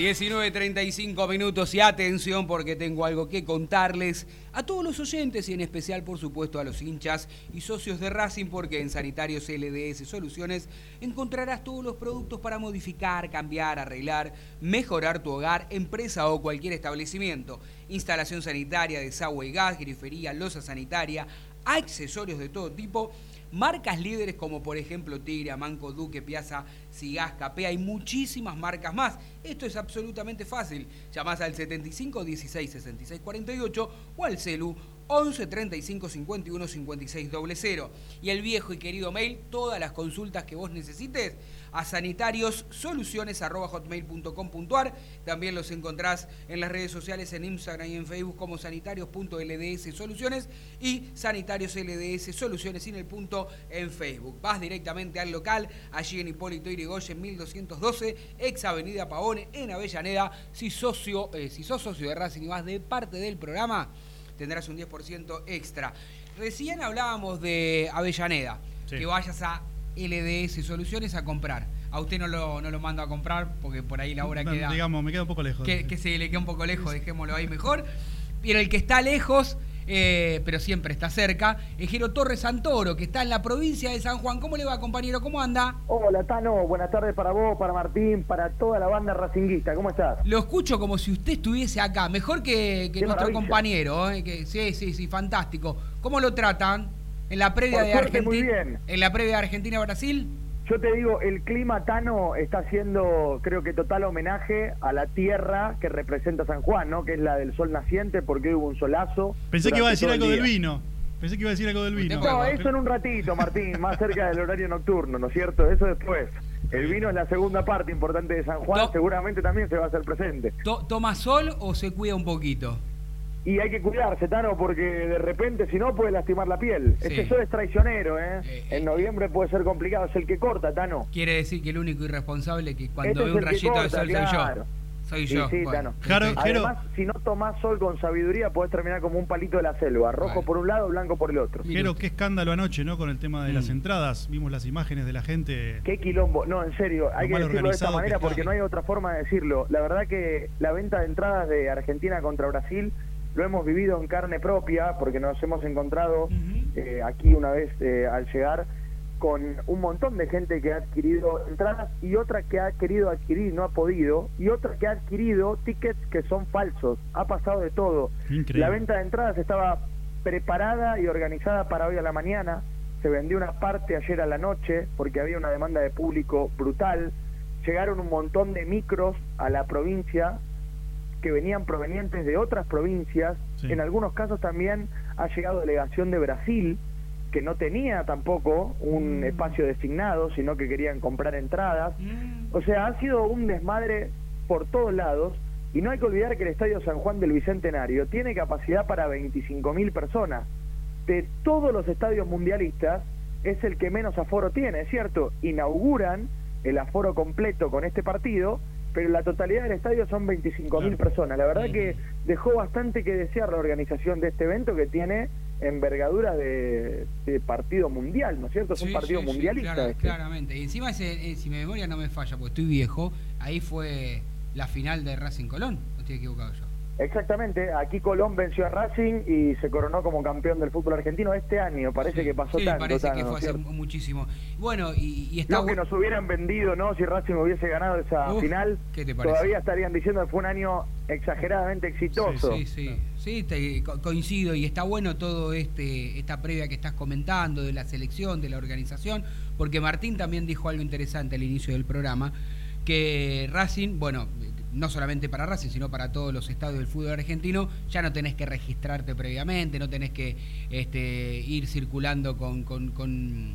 19.35 minutos y atención porque tengo algo que contarles a todos los oyentes y en especial por supuesto a los hinchas y socios de Racing porque en Sanitarios LDS Soluciones encontrarás todos los productos para modificar, cambiar, arreglar, mejorar tu hogar, empresa o cualquier establecimiento. Instalación sanitaria, desagüe y gas, grifería, losa sanitaria, accesorios de todo tipo marcas líderes como por ejemplo Tigre, Manco, Duque, Piazza, Sigas, Capea hay muchísimas marcas más. Esto es absolutamente fácil. Llamás al 75 16 66 48 o al celu 11 35 51 56 00. Y el viejo y querido mail, todas las consultas que vos necesites a sanitariosoluciones.hotmail.com.ar. También los encontrás en las redes sociales en Instagram y en Facebook como sanitarios.lds soluciones y sanitarios LDS soluciones sin el punto en Facebook. Vas directamente al local, allí en Hipólito Irigoyen 1212, ex Avenida Pavone, en Avellaneda. Si, socio, eh, si sos socio de Racing y vas de parte del programa, tendrás un 10% extra. Recién hablábamos de Avellaneda, que vayas a LDS Soluciones a comprar. A usted no lo, no lo mando a comprar porque por ahí la hora queda. Digamos, me queda un poco lejos. Que, que se le queda un poco lejos, dejémoslo ahí mejor. Pero el que está lejos, eh, pero siempre está cerca, es Jero Torres Santoro, que está en la provincia de San Juan. ¿Cómo le va, compañero? ¿Cómo anda? Hola, Tano. Buenas tardes para vos, para Martín, para toda la banda racinguista. ¿Cómo estás? Lo escucho como si usted estuviese acá, mejor que, nuestro maravilla. compañero. eh, que, sí, sí, sí, fantástico. ¿Cómo lo tratan? En la previa de Argentina. En la previa de Argentina-Brasil. Yo te digo, el clima Tano está haciendo, creo que total homenaje a la tierra que representa San Juan, ¿no? Que es la del sol naciente, porque hubo un solazo. Pensé que iba a decir algo del vino. Pensé que iba a decir algo del vino. No, eso en un ratito, Martín, más cerca del horario nocturno, ¿no es cierto? Eso después. El vino es la segunda parte importante de San Juan, seguramente también se va a hacer presente. To- ¿Toma sol o se cuida un poquito? Y hay que cuidarse, Tano, porque de repente, si no, puede lastimar la piel. Sí. Este sol es traicionero, ¿eh? Eh, En noviembre puede ser complicado, es el que corta, Tano. Quiere decir que el único irresponsable que cuando Este ve es un el que rayito de corta, sol claro. soy yo. Soy yo. sí, Bueno, Tano. Jaro. Además, si no tomás sol con sabiduría, podés terminar como un palito de la selva, rojo Vale. por un lado, blanco por el otro. Usted. qué escándalo anoche, ¿no? Con el tema de las Mm. entradas. Vimos las imágenes de la gente. Qué quilombo. No, en serio, hay que decirlo de esta manera porque no hay otra forma de decirlo. La verdad que la venta de entradas de Argentina contra Brasil lo hemos vivido en carne propia porque nos hemos encontrado eh, aquí una vez eh, al llegar con un montón de gente que ha adquirido entradas y otra que ha querido adquirir y no ha podido y otra que ha adquirido tickets que son falsos. Ha pasado de todo. Increíble. La venta de entradas estaba preparada y organizada para hoy a la mañana. Se vendió una parte ayer a la noche porque había una demanda de público brutal. Llegaron un montón de micros a la provincia que venían provenientes de otras provincias. Sí. En algunos casos también ha llegado delegación de Brasil, que no tenía tampoco un espacio designado, sino que querían comprar entradas. O sea, ha sido un desmadre por todos lados. Y no hay que olvidar que el Estadio San Juan del Bicentenario tiene capacidad para 25.000 personas. De todos los estadios mundialistas, es el que menos aforo tiene, ¿cierto? Inauguran el aforo completo con este partido, pero la totalidad del estadio son 25.000 personas. La verdad que dejó bastante que desear la organización de este evento que tiene envergadura de, de partido mundial, ¿no es cierto? Es un Sí, partido sí, sí, mundialista. clara- este. claramente. Y encima, ese, eh, si mi memoria no me falla, porque estoy viejo, ahí fue la final de Racing Colón. No estoy equivocado yo. Exactamente, aquí Colón venció a Racing y se coronó como campeón del fútbol argentino este año. Parece que pasó sí, tanto, parece que ¿no fue hace muchísimo. Bueno, y, y está Lo que nos hubieran vendido, ¿no? Si Racing hubiese ganado esa Uf, final, ¿qué te parece? todavía estarían diciendo que fue un año exageradamente exitoso. Sí, sí, sí, te- co- coincido y está bueno todo este esta previa que estás comentando de la selección, de la organización, porque Martín también dijo algo interesante al inicio del programa, que Racing, bueno, no solamente para Racing, sino para todos los estadios del fútbol argentino, ya no tenés que registrarte previamente, no tenés que este, ir circulando con, con, con,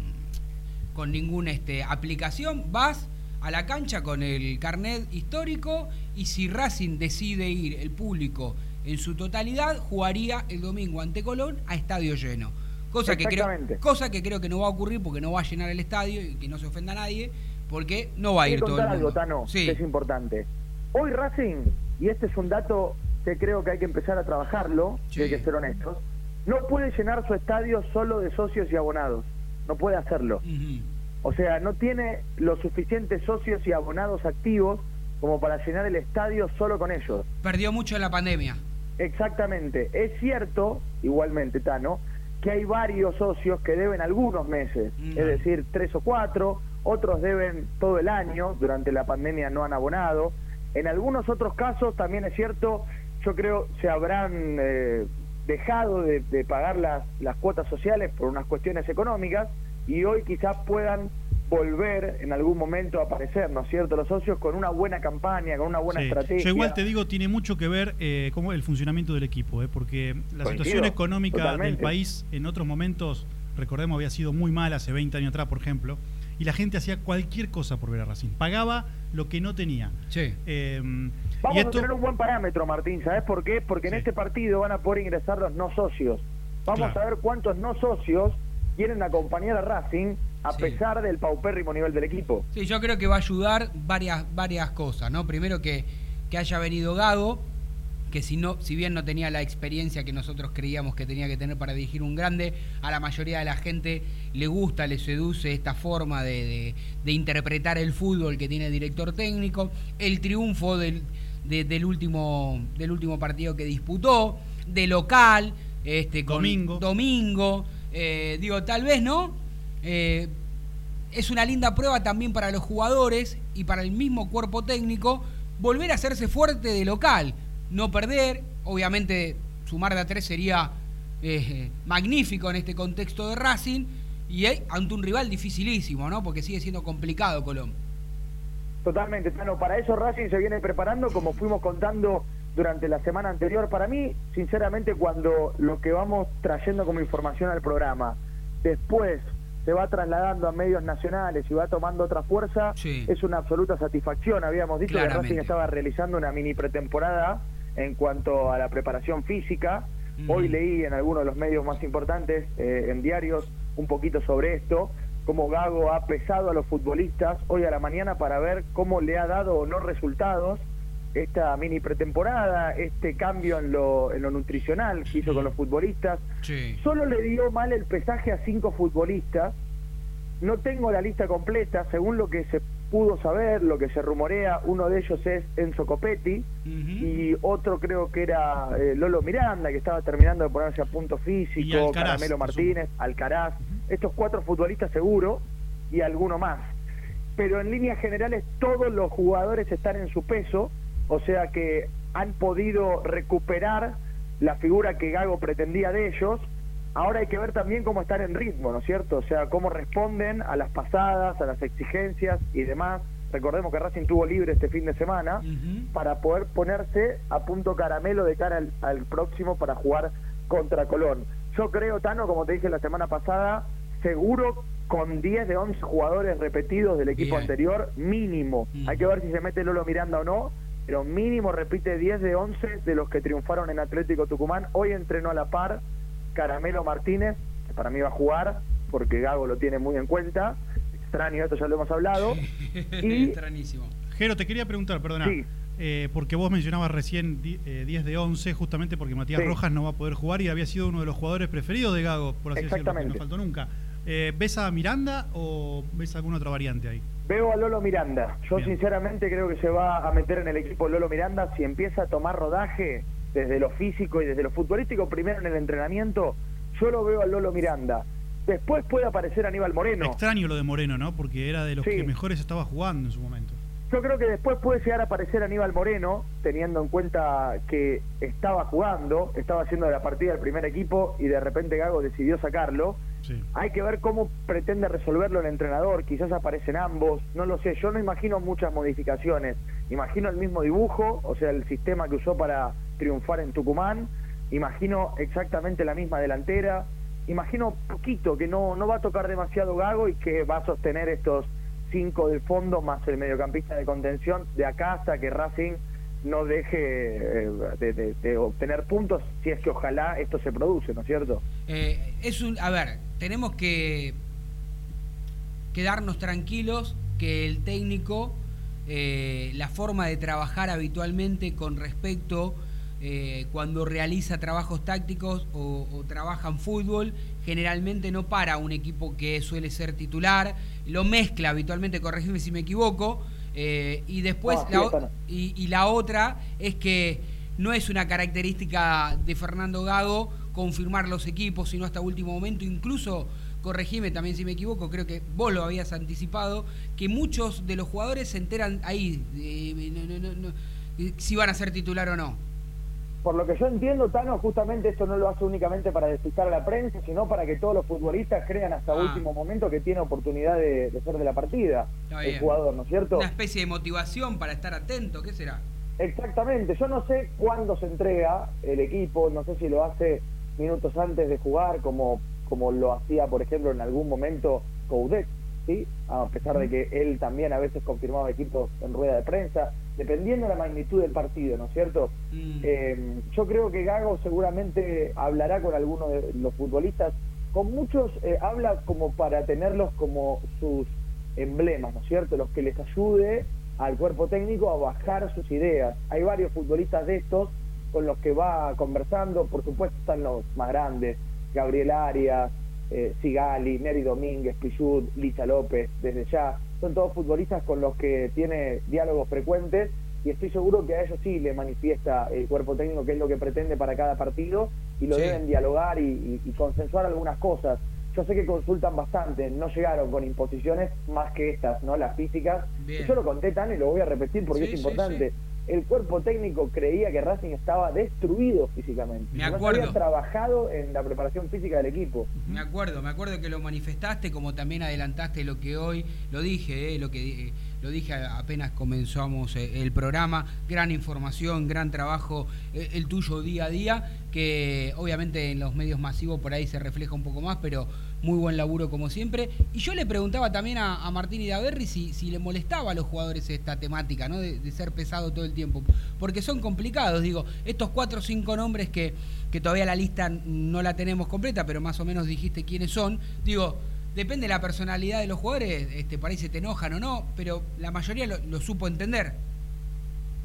con ninguna este, aplicación, vas a la cancha con el carnet histórico y si Racing decide ir el público en su totalidad, jugaría el domingo ante Colón a estadio lleno. Cosa que, creo, cosa que creo que no va a ocurrir porque no va a llenar el estadio y que no se ofenda a nadie, porque no va a ir todo el mundo. algo, Tano, Sí. que es importante. Hoy Racing, y este es un dato que creo que hay que empezar a trabajarlo, y hay que ser honestos, no puede llenar su estadio solo de socios y abonados. No puede hacerlo. O sea, no tiene los suficientes socios y abonados activos como para llenar el estadio solo con ellos. Perdió mucho en la pandemia. Exactamente. Es cierto, igualmente, Tano, que hay varios socios que deben algunos meses, es decir, tres o cuatro, otros deben todo el año, durante la pandemia no han abonado. En algunos otros casos también es cierto, yo creo se habrán eh, dejado de, de pagar las, las cuotas sociales por unas cuestiones económicas y hoy quizás puedan volver en algún momento a aparecer, ¿no es cierto? Los socios con una buena campaña, con una buena Sí. estrategia. Yo igual te digo, tiene mucho que ver eh, cómo el funcionamiento del equipo, eh, porque la Coincido, situación económica del país en otros momentos, recordemos, había sido muy mal hace 20 años atrás, por ejemplo, y la gente hacía cualquier cosa por ver a Racing. Pagaba lo que no tenía. Eh, Vamos y a tener un buen parámetro, Martín. ¿Sabes por qué? Porque en este partido van a poder ingresar los no socios. Vamos Claro. a ver cuántos no socios quieren acompañar a Racing a pesar del paupérrimo nivel del equipo. Sí, yo creo que va a ayudar varias, varias cosas, ¿no? Primero que, que haya venido Gago, que si no, si bien no tenía la experiencia que nosotros creíamos que tenía que tener para dirigir un grande, a la mayoría de la gente le gusta, le seduce esta forma de, de- de interpretar el fútbol que tiene el director técnico, el triunfo del, de- del, último, del último partido que disputó, de local, este, con Domingo. domingo, eh, digo, tal vez no. Eh, es una linda prueba también para los jugadores y para el mismo cuerpo técnico volver a hacerse fuerte de local, no perder, obviamente sumar de a tres sería eh, magnífico en este contexto de Racing y eh, ante un rival dificilísimo, ¿no? Porque sigue siendo complicado Colón. Totalmente, Tano. Para eso Racing se viene preparando, como fuimos contando durante la semana anterior. Para mí, sinceramente, cuando lo que vamos trayendo como información al programa después se va trasladando a medios nacionales y va tomando otra fuerza, es una absoluta satisfacción. Habíamos dicho que. Racing estaba realizando una mini pretemporada en cuanto a la preparación física. Hoy leí en algunos de los medios más importantes, eh, en diarios, un poquito sobre esto, cómo Gago ha pesado a los futbolistas hoy a la mañana para ver cómo le ha dado o no resultados esta mini pretemporada, este cambio en lo, en lo nutricional que hizo con los futbolistas. Solo le dio mal el pesaje a cinco futbolistas. No tengo la lista completa, según lo que se pudo saber, lo que se rumorea, uno de ellos es Enzo Copetti y otro creo que era eh, Lolo Miranda, que estaba terminando de ponerse a punto físico, Alcaraz, Caramelo Martínez, Alcaraz, estos cuatro futbolistas seguro y alguno más. Pero en líneas generales todos los jugadores están en su peso, o sea que han podido recuperar la figura que Gago pretendía de ellos. Ahora hay que ver también cómo están en ritmo, ¿no es cierto? O sea, cómo responden a las pasadas, a las exigencias y demás recordemos que Racing tuvo libre este fin de semana, para poder ponerse a punto caramelo de cara al, al próximo para jugar contra Colón. Yo creo, Tano, como te dije la semana pasada, seguro con 10 de 11 jugadores repetidos del equipo Bien. anterior, mínimo. Mm. Hay que ver si se mete Lolo Miranda o no, pero mínimo repite 10 de 11 de los que triunfaron en Atlético Tucumán. Hoy entrenó a la par Caramelo Martínez, que para mí va a jugar, porque Gago lo tiene muy en cuenta. Extraño, esto ya lo hemos hablado. Y Extrañísimo. Jero, te quería preguntar, perdona. Sí. eh, porque vos mencionabas recién di- eh, 10 de 11, justamente porque Matías Sí. Rojas no va a poder jugar y había sido uno de los jugadores preferidos de Gago, por así decirlo, que no faltó nunca. Eh, ¿Ves a Miranda o ves alguna otra variante ahí? Veo a Lolo Miranda. Yo Bien. sinceramente creo que se va a meter en el equipo Lolo Miranda si empieza a tomar rodaje desde lo físico y desde lo futbolístico, primero en el entrenamiento. Yo lo veo a Lolo Miranda. Después puede aparecer Aníbal Moreno. Extraño lo de Moreno, ¿no? Porque era de los Sí. que mejores estaba jugando en su momento. Yo creo que después puede llegar a aparecer Aníbal Moreno, teniendo en cuenta que estaba jugando, estaba haciendo la partida del primer equipo y de repente Gago decidió sacarlo. Sí. Hay que ver cómo pretende resolverlo el entrenador, quizás aparecen ambos, no lo sé, yo no imagino muchas modificaciones, imagino el mismo dibujo, o sea, el sistema que usó para triunfar en Tucumán, imagino exactamente la misma delantera, imagino poquito, que no, no va a tocar demasiado Gago y que va a sostener estos cinco del fondo más el mediocampista de contención de acá hasta que Racing no deje eh, de, obtener puntos si es que ojalá esto se produce, ¿no es cierto? Eh, es un, a ver, tenemos que quedarnos tranquilos que el técnico, eh, la forma de trabajar habitualmente con respecto eh, cuando realiza trabajos tácticos o, o trabaja en fútbol, generalmente no para un equipo que suele ser titular, lo mezcla habitualmente, corregime si me equivoco, eh, y después No, sí, la, no. y, y la otra es que no es una característica de Fernando Gago confirmar los equipos, sino hasta último momento, incluso, corregime también si me equivoco, creo que vos lo habías anticipado, que muchos de los jugadores se enteran ahí, de- no- no- no- no, eh, si van a ser titular o no. Por lo que yo entiendo, Tano, justamente esto no lo hace únicamente para despistar a la prensa, sino para que todos los futbolistas crean hasta Ah. último momento que tiene oportunidad de, de ser de la partida el jugador, ¿no es cierto? Una especie de motivación para estar atento, ¿qué será? Exactamente, yo no sé cuándo se entrega el equipo, no sé si lo hace minutos antes de jugar, como, como lo hacía, por ejemplo, en algún momento Coudet, ¿sí? A pesar de que él también a veces confirmaba equipos en rueda de prensa, dependiendo de la magnitud del partido, ¿no es cierto? Mm. Eh, yo creo que Gago seguramente hablará con algunos de los futbolistas, con muchos eh, habla como para tenerlos como sus emblemas, ¿no es cierto? Los que les ayude al cuerpo técnico a bajar sus ideas. Hay varios futbolistas de estos con los que va conversando, por supuesto están los más grandes, Gabriel Arias, eh, Sigali, Neri Domínguez, Pichud, Licha López, desde ya. Son todos futbolistas con los que tiene diálogos frecuentes y estoy seguro que a ellos sí le manifiesta el cuerpo técnico qué es lo que pretende para cada partido y lo Sí. deben dialogar y, y- y consensuar algunas cosas. Yo sé que consultan bastante, no llegaron con imposiciones más que estas, ¿no? Las físicas. Bien. Yo lo conté tan y lo voy a repetir porque Sí, es sí, importante. El cuerpo técnico creía que Racing estaba destruido físicamente. Me No acuerdo. había trabajado en la preparación física del equipo. Me acuerdo, me acuerdo que lo manifestaste, como también adelantaste lo que hoy, lo dije, eh, lo que eh, lo dije apenas comenzamos eh, el programa, gran información, gran trabajo el tuyo día a día, que obviamente en los medios masivos por ahí se refleja un poco más, pero muy buen laburo como siempre. Y yo le preguntaba también a, a Martín Idaverri si, si le molestaba a los jugadores esta temática, ¿no? De, ser pesado todo el tiempo, porque son complicados, digo, estos cuatro o cinco nombres que, que todavía la lista no la tenemos completa, pero más o menos dijiste quiénes son, digo, depende de la personalidad de los jugadores, este, por ahí se te enojan o no, pero la mayoría lo supo entender.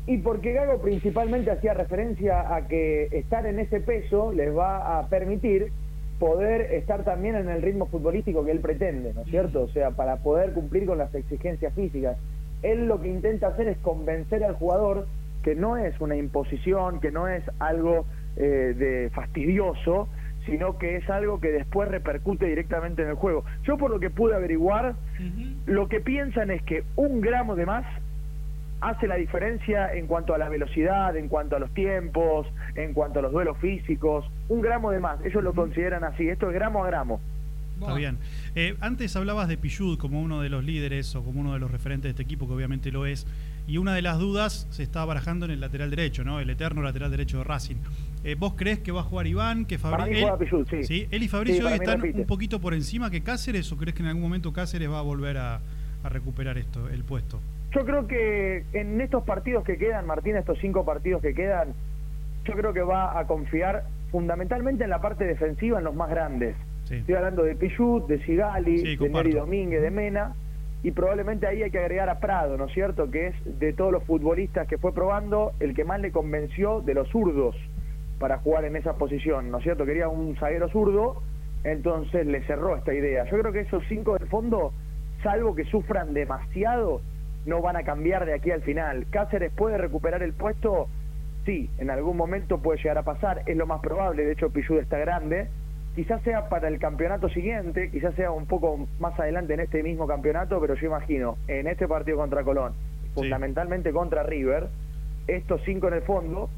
Y porque Gago principalmente hacía referencia a que estar en ese peso les va a permitir poder estar también en el ritmo futbolístico que él pretende, ¿no es cierto? O sea, para poder cumplir con las exigencias físicas. Él lo que intenta hacer es convencer al jugador que no es una imposición, que no es algo eh, de fastidioso, sino que es algo que después repercute directamente en el juego. Yo por lo que pude averiguar, lo que piensan es que un gramo de más hace la diferencia en cuanto a la velocidad, en cuanto a los tiempos, en cuanto a los duelos físicos. Un gramo de más, ellos lo consideran así, esto es gramo a gramo. Está bien. Eh, antes hablabas de Pichud como uno de los líderes o como uno de los referentes de este equipo, que obviamente lo es. Y una de las dudas se está barajando en el lateral derecho, ¿no? El eterno lateral derecho de Racing. Eh, ¿Vos crees que va a jugar Iván? Que Fabricio. juega Pichud, sí. Él y Sí, Fabricio hoy están un poquito por encima que Cáceres o crees que en algún momento Cáceres va a volver a, a recuperar esto, el puesto? Yo creo que en estos partidos que quedan, Martín, estos cinco partidos que quedan, yo creo que va a confiar fundamentalmente en la parte defensiva, en los más grandes. Sí. Estoy hablando de Pichut, de Sigali, Sí, de. Neri Domínguez, de Mena, y probablemente ahí hay que agregar a Prado, ¿no es cierto? Que es de todos los futbolistas que fue probando, el que más le convenció de los zurdos para jugar en esa posición, ¿no es cierto? Quería un zaguero zurdo, entonces le cerró esta idea. Yo creo que esos cinco del fondo, salvo que sufran demasiado, no van a cambiar de aquí al final. Cáceres puede recuperar el puesto, sí, en algún momento puede llegar a pasar, es lo más probable, de hecho Pichud está grande, quizás sea para el campeonato siguiente, quizás sea un poco más adelante en este mismo campeonato, pero yo imagino, en este partido contra Colón, fundamentalmente contra River, estos cinco en el fondo,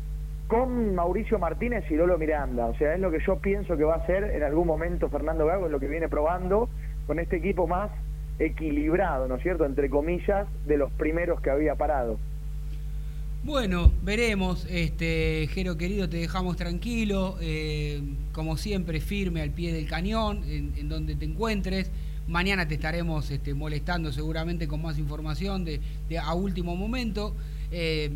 con Mauricio Martínez y Lolo Miranda. O sea, es lo que yo pienso que va a hacer en algún momento Fernando Gago, es lo que viene probando con este equipo más equilibrado, ¿no es cierto?, entre comillas, de los primeros que había parado. Bueno, veremos. Este, Jero querido, te dejamos tranquilo. eh, como siempre, firme al pie del cañón, en, donde te encuentres. Mañana te estaremos este, molestando seguramente con más información de, a último momento. Eh,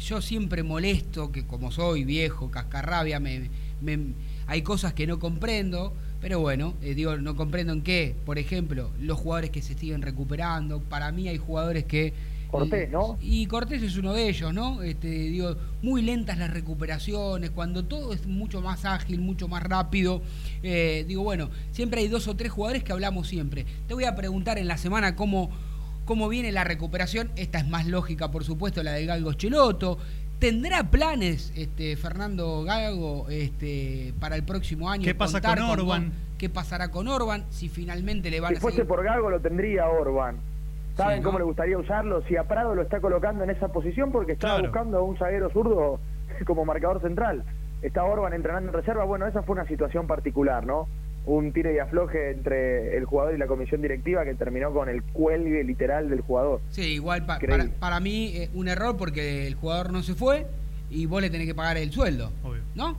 yo siempre molesto, que como soy viejo, cascarrabia, me- hay cosas que no comprendo. Pero bueno, eh, digo, no comprendo en qué. Por ejemplo, los jugadores que se siguen recuperando. Para mí hay jugadores que Cortés, ¿no? y Cortés es uno de ellos, ¿no? Este, digo, muy lentas las recuperaciones, cuando todo es mucho más ágil, mucho más rápido. eh, digo, bueno, siempre hay dos o tres jugadores que hablamos siempre. Te voy a preguntar en la semana cómo, cómo viene la recuperación. Esta es más lógica, por supuesto, la de Galgo Cheloto. ¿Tendrá planes este, Fernando Gago este, para el próximo año? ¿Qué pasa Contar con Orban? ¿Qué pasará con Orban? Si finalmente le van Si a fuese seguir... por Gago lo tendría Orban. ¿Saben Sí, ¿no? cómo le gustaría usarlo? Si a Prado lo está colocando en esa posición porque estaba Claro. buscando a un zaguero zurdo como marcador central. Está Orban entrenando en reserva. Bueno, esa fue una situación particular, ¿no? Un tire y afloje entre el jugador y la comisión directiva que terminó con el cuelgue literal del jugador. Sí, igual pa- para, para mí eh, un error porque el jugador no se fue y vos le tenés que pagar el sueldo. Obvio. ¿No?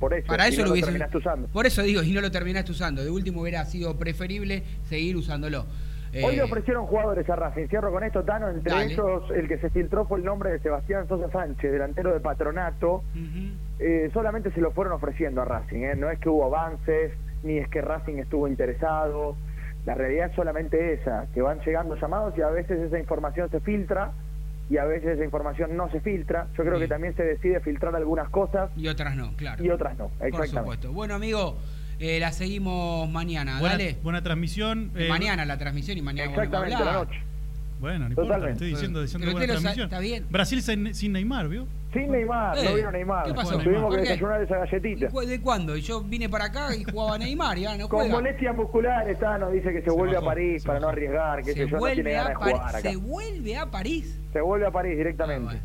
Por eso, Para y eso no lo hubiese. terminaste usando. Por eso digo, y no lo terminaste usando. De último hubiera sido preferible seguir usándolo. Hoy Eh, le ofrecieron jugadores a Racing. Cierro con esto, Tano. Entre Dale. ellos, el que se filtró fue el nombre de Sebastián Sosa Sánchez, delantero de Patronato. ujú. Eh, solamente se lo fueron ofreciendo a Racing. ¿eh? No es que hubo avances, ni es que Racing estuvo interesado. La realidad es solamente esa, que van llegando llamados y a veces esa información se filtra y a veces esa información no se filtra. Yo creo que también se decide filtrar algunas cosas Y otras no, claro. y otras no. Por Exactamente. supuesto. Bueno, amigo, eh, la seguimos mañana. Buena, Dale. buena transmisión. eh, mañana la transmisión y mañana volvemos a Exactamente, la noche. Bueno, no importa, Totalmente. estoy diciendo, diciendo Pero buena transmisión. está bien. Brasil sin, sin Neymar, ¿vio? Sin Neymar, Eh, no vino Neymar. ¿qué pasó? Tuvimos ¿Por que desayunar esa ¿Y galletita. cu- ¿De cuándo? Y yo vine para acá y jugaba Neymar, ya no Con juega. molestias musculares, Tano dice que se, Se vuelve bajó, a París para no arriesgar, que se, yo, no vuelve tiene ganas a de París, jugar acá. se vuelve a París. Se vuelve a París directamente. Ah, bueno.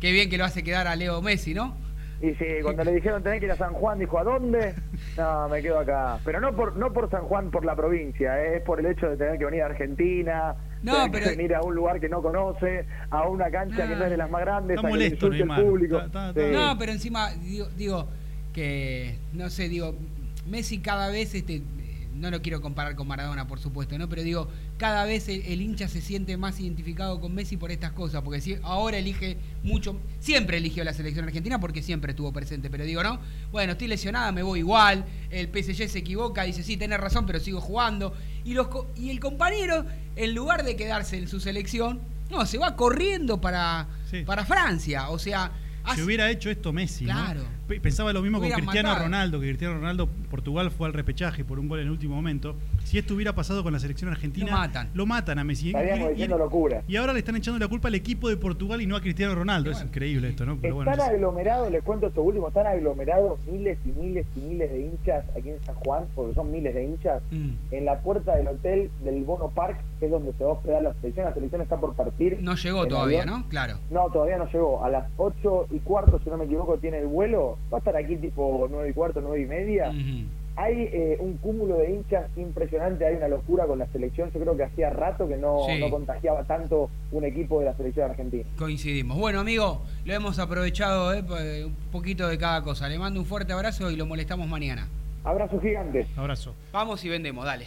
Qué bien que lo hace quedar a Leo Messi, ¿no? Y sí, cuando le dijeron tener que ir a San Juan, dijo, ¿a dónde? No, me quedo acá. Pero no por no por San Juan, por la provincia, ¿eh? es por el hecho de tener que venir a Argentina, No, tener pero- que venir a un lugar que no conoce, a una cancha que no es de las más grandes, Está a que le molesto insulte el público. Está- está- Sí. está- No, pero encima digo, digo que no sé, digo Messi cada vez este no lo quiero comparar con Maradona, por supuesto, ¿no? Pero digo, cada vez el, el hincha se siente más identificado con Messi por estas cosas, porque si ahora elige mucho, siempre eligió la selección argentina porque siempre estuvo presente, pero digo, ¿no? Bueno, estoy lesionada, me voy igual, el PSG se equivoca, dice, sí, tenés razón, pero sigo jugando. Y, los, y el compañero, en lugar de quedarse en su selección, no, se va corriendo para, Sí. para Francia, o sea... Si hace- hubiera hecho esto Messi. Claro. Pe- Pensaba lo mismo con Cristiano matado. Ronaldo, que Cristiano Ronaldo, Portugal fue al repechaje por un gol en el último momento. Si esto hubiera pasado con la selección argentina, Lo matan. lo matan a Messi. Estaríamos Y- y- diciendo locura. Y ahora le están echando la culpa al equipo de Portugal y no a Cristiano Ronaldo. Es increíble esto, ¿no? Pero bueno, están es- aglomerados, les cuento esto último, están aglomerados miles y miles y miles de hinchas aquí en San Juan, porque son miles de hinchas, Mm. en la puerta del hotel del Bono Park, que es donde se va a hospedar la selección. La selección está por partir. No llegó todavía, avión. ¿no? Claro. No, todavía no llegó. A las 8 y cuarto, si no me equivoco, tiene el vuelo. Va a estar aquí tipo 9 y cuarto, 9 y media. Hay eh, un cúmulo de hinchas impresionante, hay una locura con la selección. Yo creo que hacía rato que no, Sí. no contagiaba tanto un equipo de la selección argentina. Coincidimos. Bueno, amigo, lo hemos aprovechado ¿eh? Pues, un poquito de cada cosa. Le mando un fuerte abrazo y lo molestamos mañana. Abrazo gigante. Abrazo. Vamos y vendemos, dale.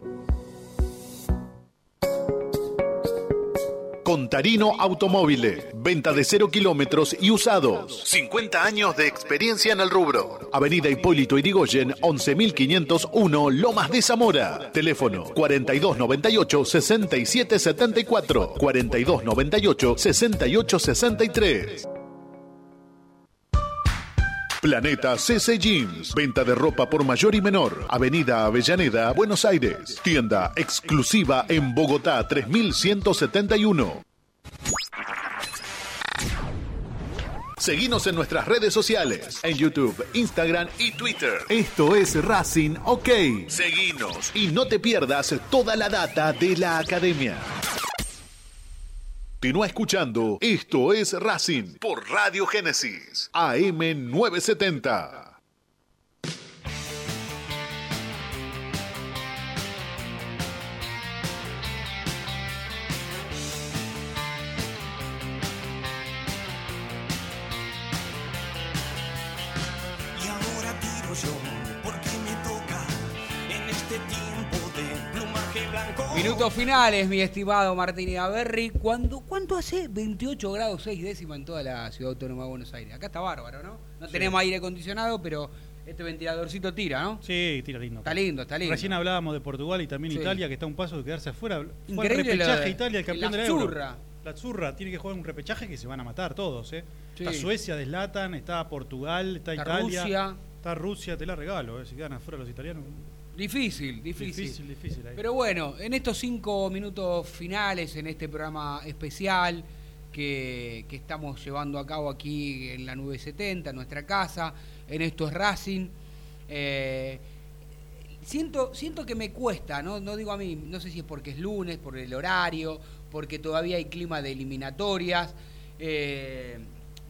Contarino Automóvil. Venta de cero kilómetros y usados. 50 años de experiencia en el rubro. Avenida Hipólito Irigoyen, 11501, Lomas de Zamora. Teléfono 4298-6774. 4298-6863. Planeta CC Jeans. Venta de ropa por mayor y menor. Avenida Avellaneda, Buenos Aires. Tienda exclusiva en Bogotá 3171. Seguinos en nuestras redes sociales, en YouTube, Instagram y Twitter. Esto es Racing OK. Seguinos y no te pierdas toda la data de la academia. Continúa escuchando Esto es Racing por Radio Génesis, AM 970. Minutos finales, mi estimado Martín Aberri. ¿Cuándo, ¿Cuánto hace? 28 grados 6 décimas en toda la ciudad autónoma de Buenos Aires. Acá está bárbaro, ¿no? No Sí. tenemos aire acondicionado, pero este ventiladorcito tira, ¿no? Sí, tira lindo. Está lindo, está lindo. Recién hablábamos de Portugal y también Sí. Italia, que está a un paso de quedarse afuera. Fue el repechaje de- Italia, el campeón la del Euro. zurra. La zurra tiene que jugar un repechaje que se van a matar todos, ¿eh? Sí. Está Suecia de Zlatan, está Portugal, está, Está Italia. Rusia. Está Rusia, te la regalo, ¿eh? Si quedan afuera los italianos. Difícil, difícil. Difícil, difícil ahí. Pero bueno, en estos cinco minutos finales, en este programa especial que, que estamos llevando a cabo aquí en la 970, en nuestra casa, en esto es Racing, eh, siento, siento que me cuesta, ¿no? no digo a mí, no sé si es porque es lunes, por el horario, porque todavía hay clima de eliminatorias. eh,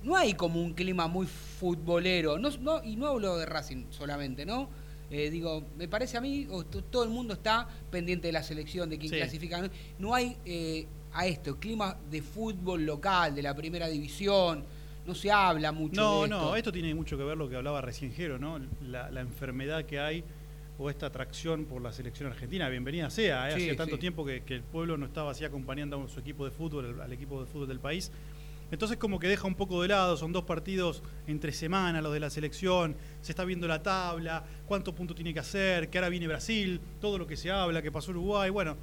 no hay como un clima muy futbolero, no, no- y no hablo de Racing solamente, ¿no? Eh, digo, me parece a mí, o todo el mundo está pendiente de la selección, de quién Sí. clasifica. ¿no? Hay eh, a esto, clima de fútbol local, de la primera división, no se habla mucho No, de esto. no, esto tiene mucho que ver lo que hablaba recién Jero, ¿no? La, la enfermedad que hay o esta atracción por la selección argentina. Bienvenida sea, ¿eh? Sí, hacía tanto sí. tiempo que, que el pueblo no estaba así acompañando a su equipo de fútbol, al- al equipo de fútbol del país. Entonces como que deja un poco de lado, son dos partidos entre semana los de la selección, se está viendo la tabla, cuántos puntos tiene que hacer, que ahora viene Brasil, todo lo que se habla, que pasó Uruguay, bueno,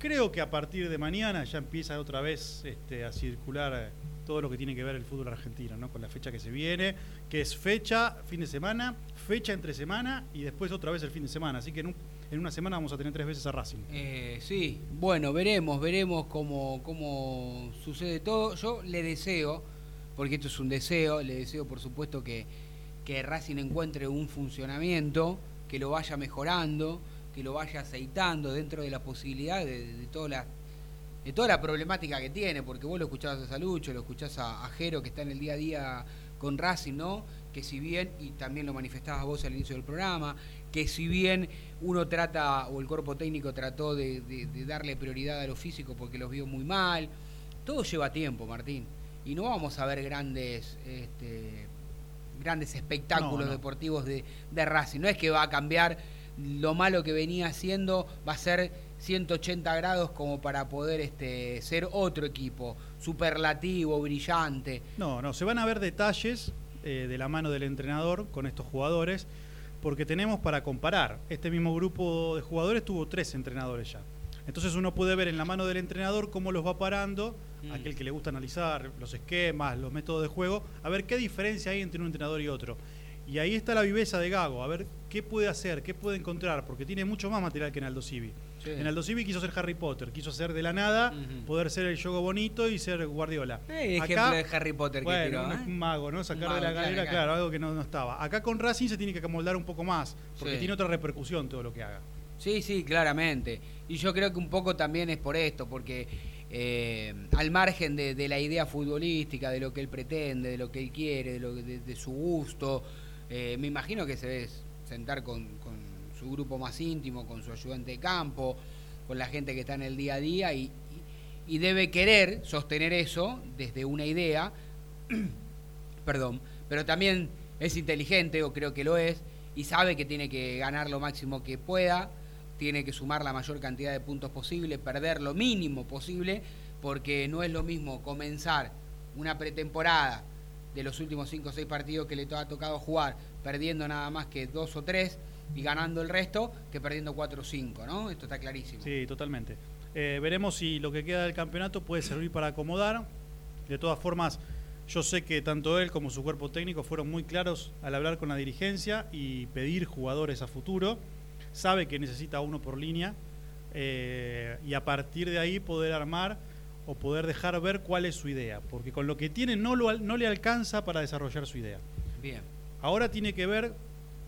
creo que a partir de mañana ya empieza otra vez este, a circular eh, todo lo que tiene que ver el fútbol argentino, ¿no? Con la fecha que se viene, que es fecha, fin de semana, fecha entre semana y después otra vez el fin de semana. Así que en una semana vamos a tener tres veces a Racing. Eh, sí, bueno, veremos, veremos cómo, cómo sucede todo. Yo le deseo, porque esto es un deseo, le deseo por supuesto que, que Racing encuentre un funcionamiento, que lo vaya mejorando, que lo vaya aceitando dentro de la posibilidad de, de toda la de toda la problemática que tiene, porque vos lo escuchás a Salucho, lo escuchás a, a Jero, que está en el día a día con Racing, ¿no? Que si bien, y también lo manifestabas vos al inicio del programa, que si bien uno trata, o el cuerpo técnico trató de, de- de darle prioridad a lo físico porque los vio muy mal, todo lleva tiempo, Martín. Y no vamos a ver grandes, este, grandes espectáculos No, no. deportivos de, de Racing. No es que va a cambiar lo malo que venía haciendo, va a ser 180 grados como para poder este, ser otro equipo, superlativo, brillante. No, no, se van a ver detalles eh, de la mano del entrenador con estos jugadores, porque tenemos para comparar. Este mismo grupo de jugadores tuvo tres entrenadores ya. Entonces uno puede ver en la mano del entrenador cómo los va parando, Mm. aquel que le gusta analizar los esquemas, los métodos de juego, a ver qué diferencia hay entre un entrenador y otro. Y ahí está la viveza de Gago, a ver qué puede hacer, qué puede encontrar, porque tiene mucho más material que en Aldo Civi. Sí. En Aldo Civi quiso ser Harry Potter, quiso ser de la nada, poder ser el yogo bonito y ser Guardiola. Eh, ejemplo de Harry Potter que bueno, tiró, ¿eh? un mago, ¿no? Sacar de la galera, claro, claro. algo que no, no estaba. Acá con Racing se tiene que amoldar un poco más, porque Sí. tiene otra repercusión todo lo que haga. Sí, sí, claramente. Y yo creo que un poco también es por esto, porque eh, al margen de, de la idea futbolística, de lo que él pretende, de lo que él quiere, de, lo, de, de su gusto, eh, me imagino que se debe sentar con, con su grupo más íntimo, con su ayudante de campo, con la gente que está en el día a día y, debe querer sostener eso desde una idea, perdón, pero también es inteligente, o creo que lo es, y sabe que tiene que ganar lo máximo que pueda, tiene que sumar la mayor cantidad de puntos posible, perder lo mínimo posible, porque no es lo mismo comenzar una pretemporada de los últimos 5 o 6 partidos que le ha tocado jugar, perdiendo nada más que dos o tres y ganando el resto, que perdiendo 4 o 5, ¿no? Esto está clarísimo. Sí, totalmente. Eh, veremos si lo que queda del campeonato puede servir para acomodar. De todas formas, yo sé que tanto él como su cuerpo técnico fueron muy claros al hablar con la dirigencia y pedir jugadores a futuro. Sabe que necesita uno por línea eh, y a partir de ahí poder armar o poder dejar ver cuál es su idea, porque con lo que tiene no, lo, no le alcanza para desarrollar su idea. Bien. Ahora tiene que ver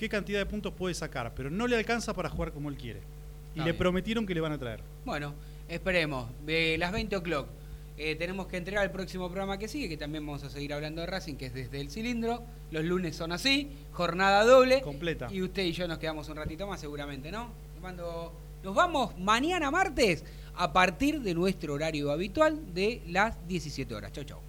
qué cantidad de puntos puede sacar, pero no le alcanza para jugar como él quiere. Y Está le bien. prometieron que le van a traer. Bueno, esperemos. De las 20 o'clock eh, tenemos que entregar el próximo programa que sigue, que también vamos a seguir hablando de Racing, que es desde el cilindro. Los lunes son así, jornada doble. Completa. Y usted y yo nos quedamos un ratito más seguramente, ¿no? Cuando nos vamos mañana martes a partir de nuestro horario habitual de las 17 horas. Chau, chau.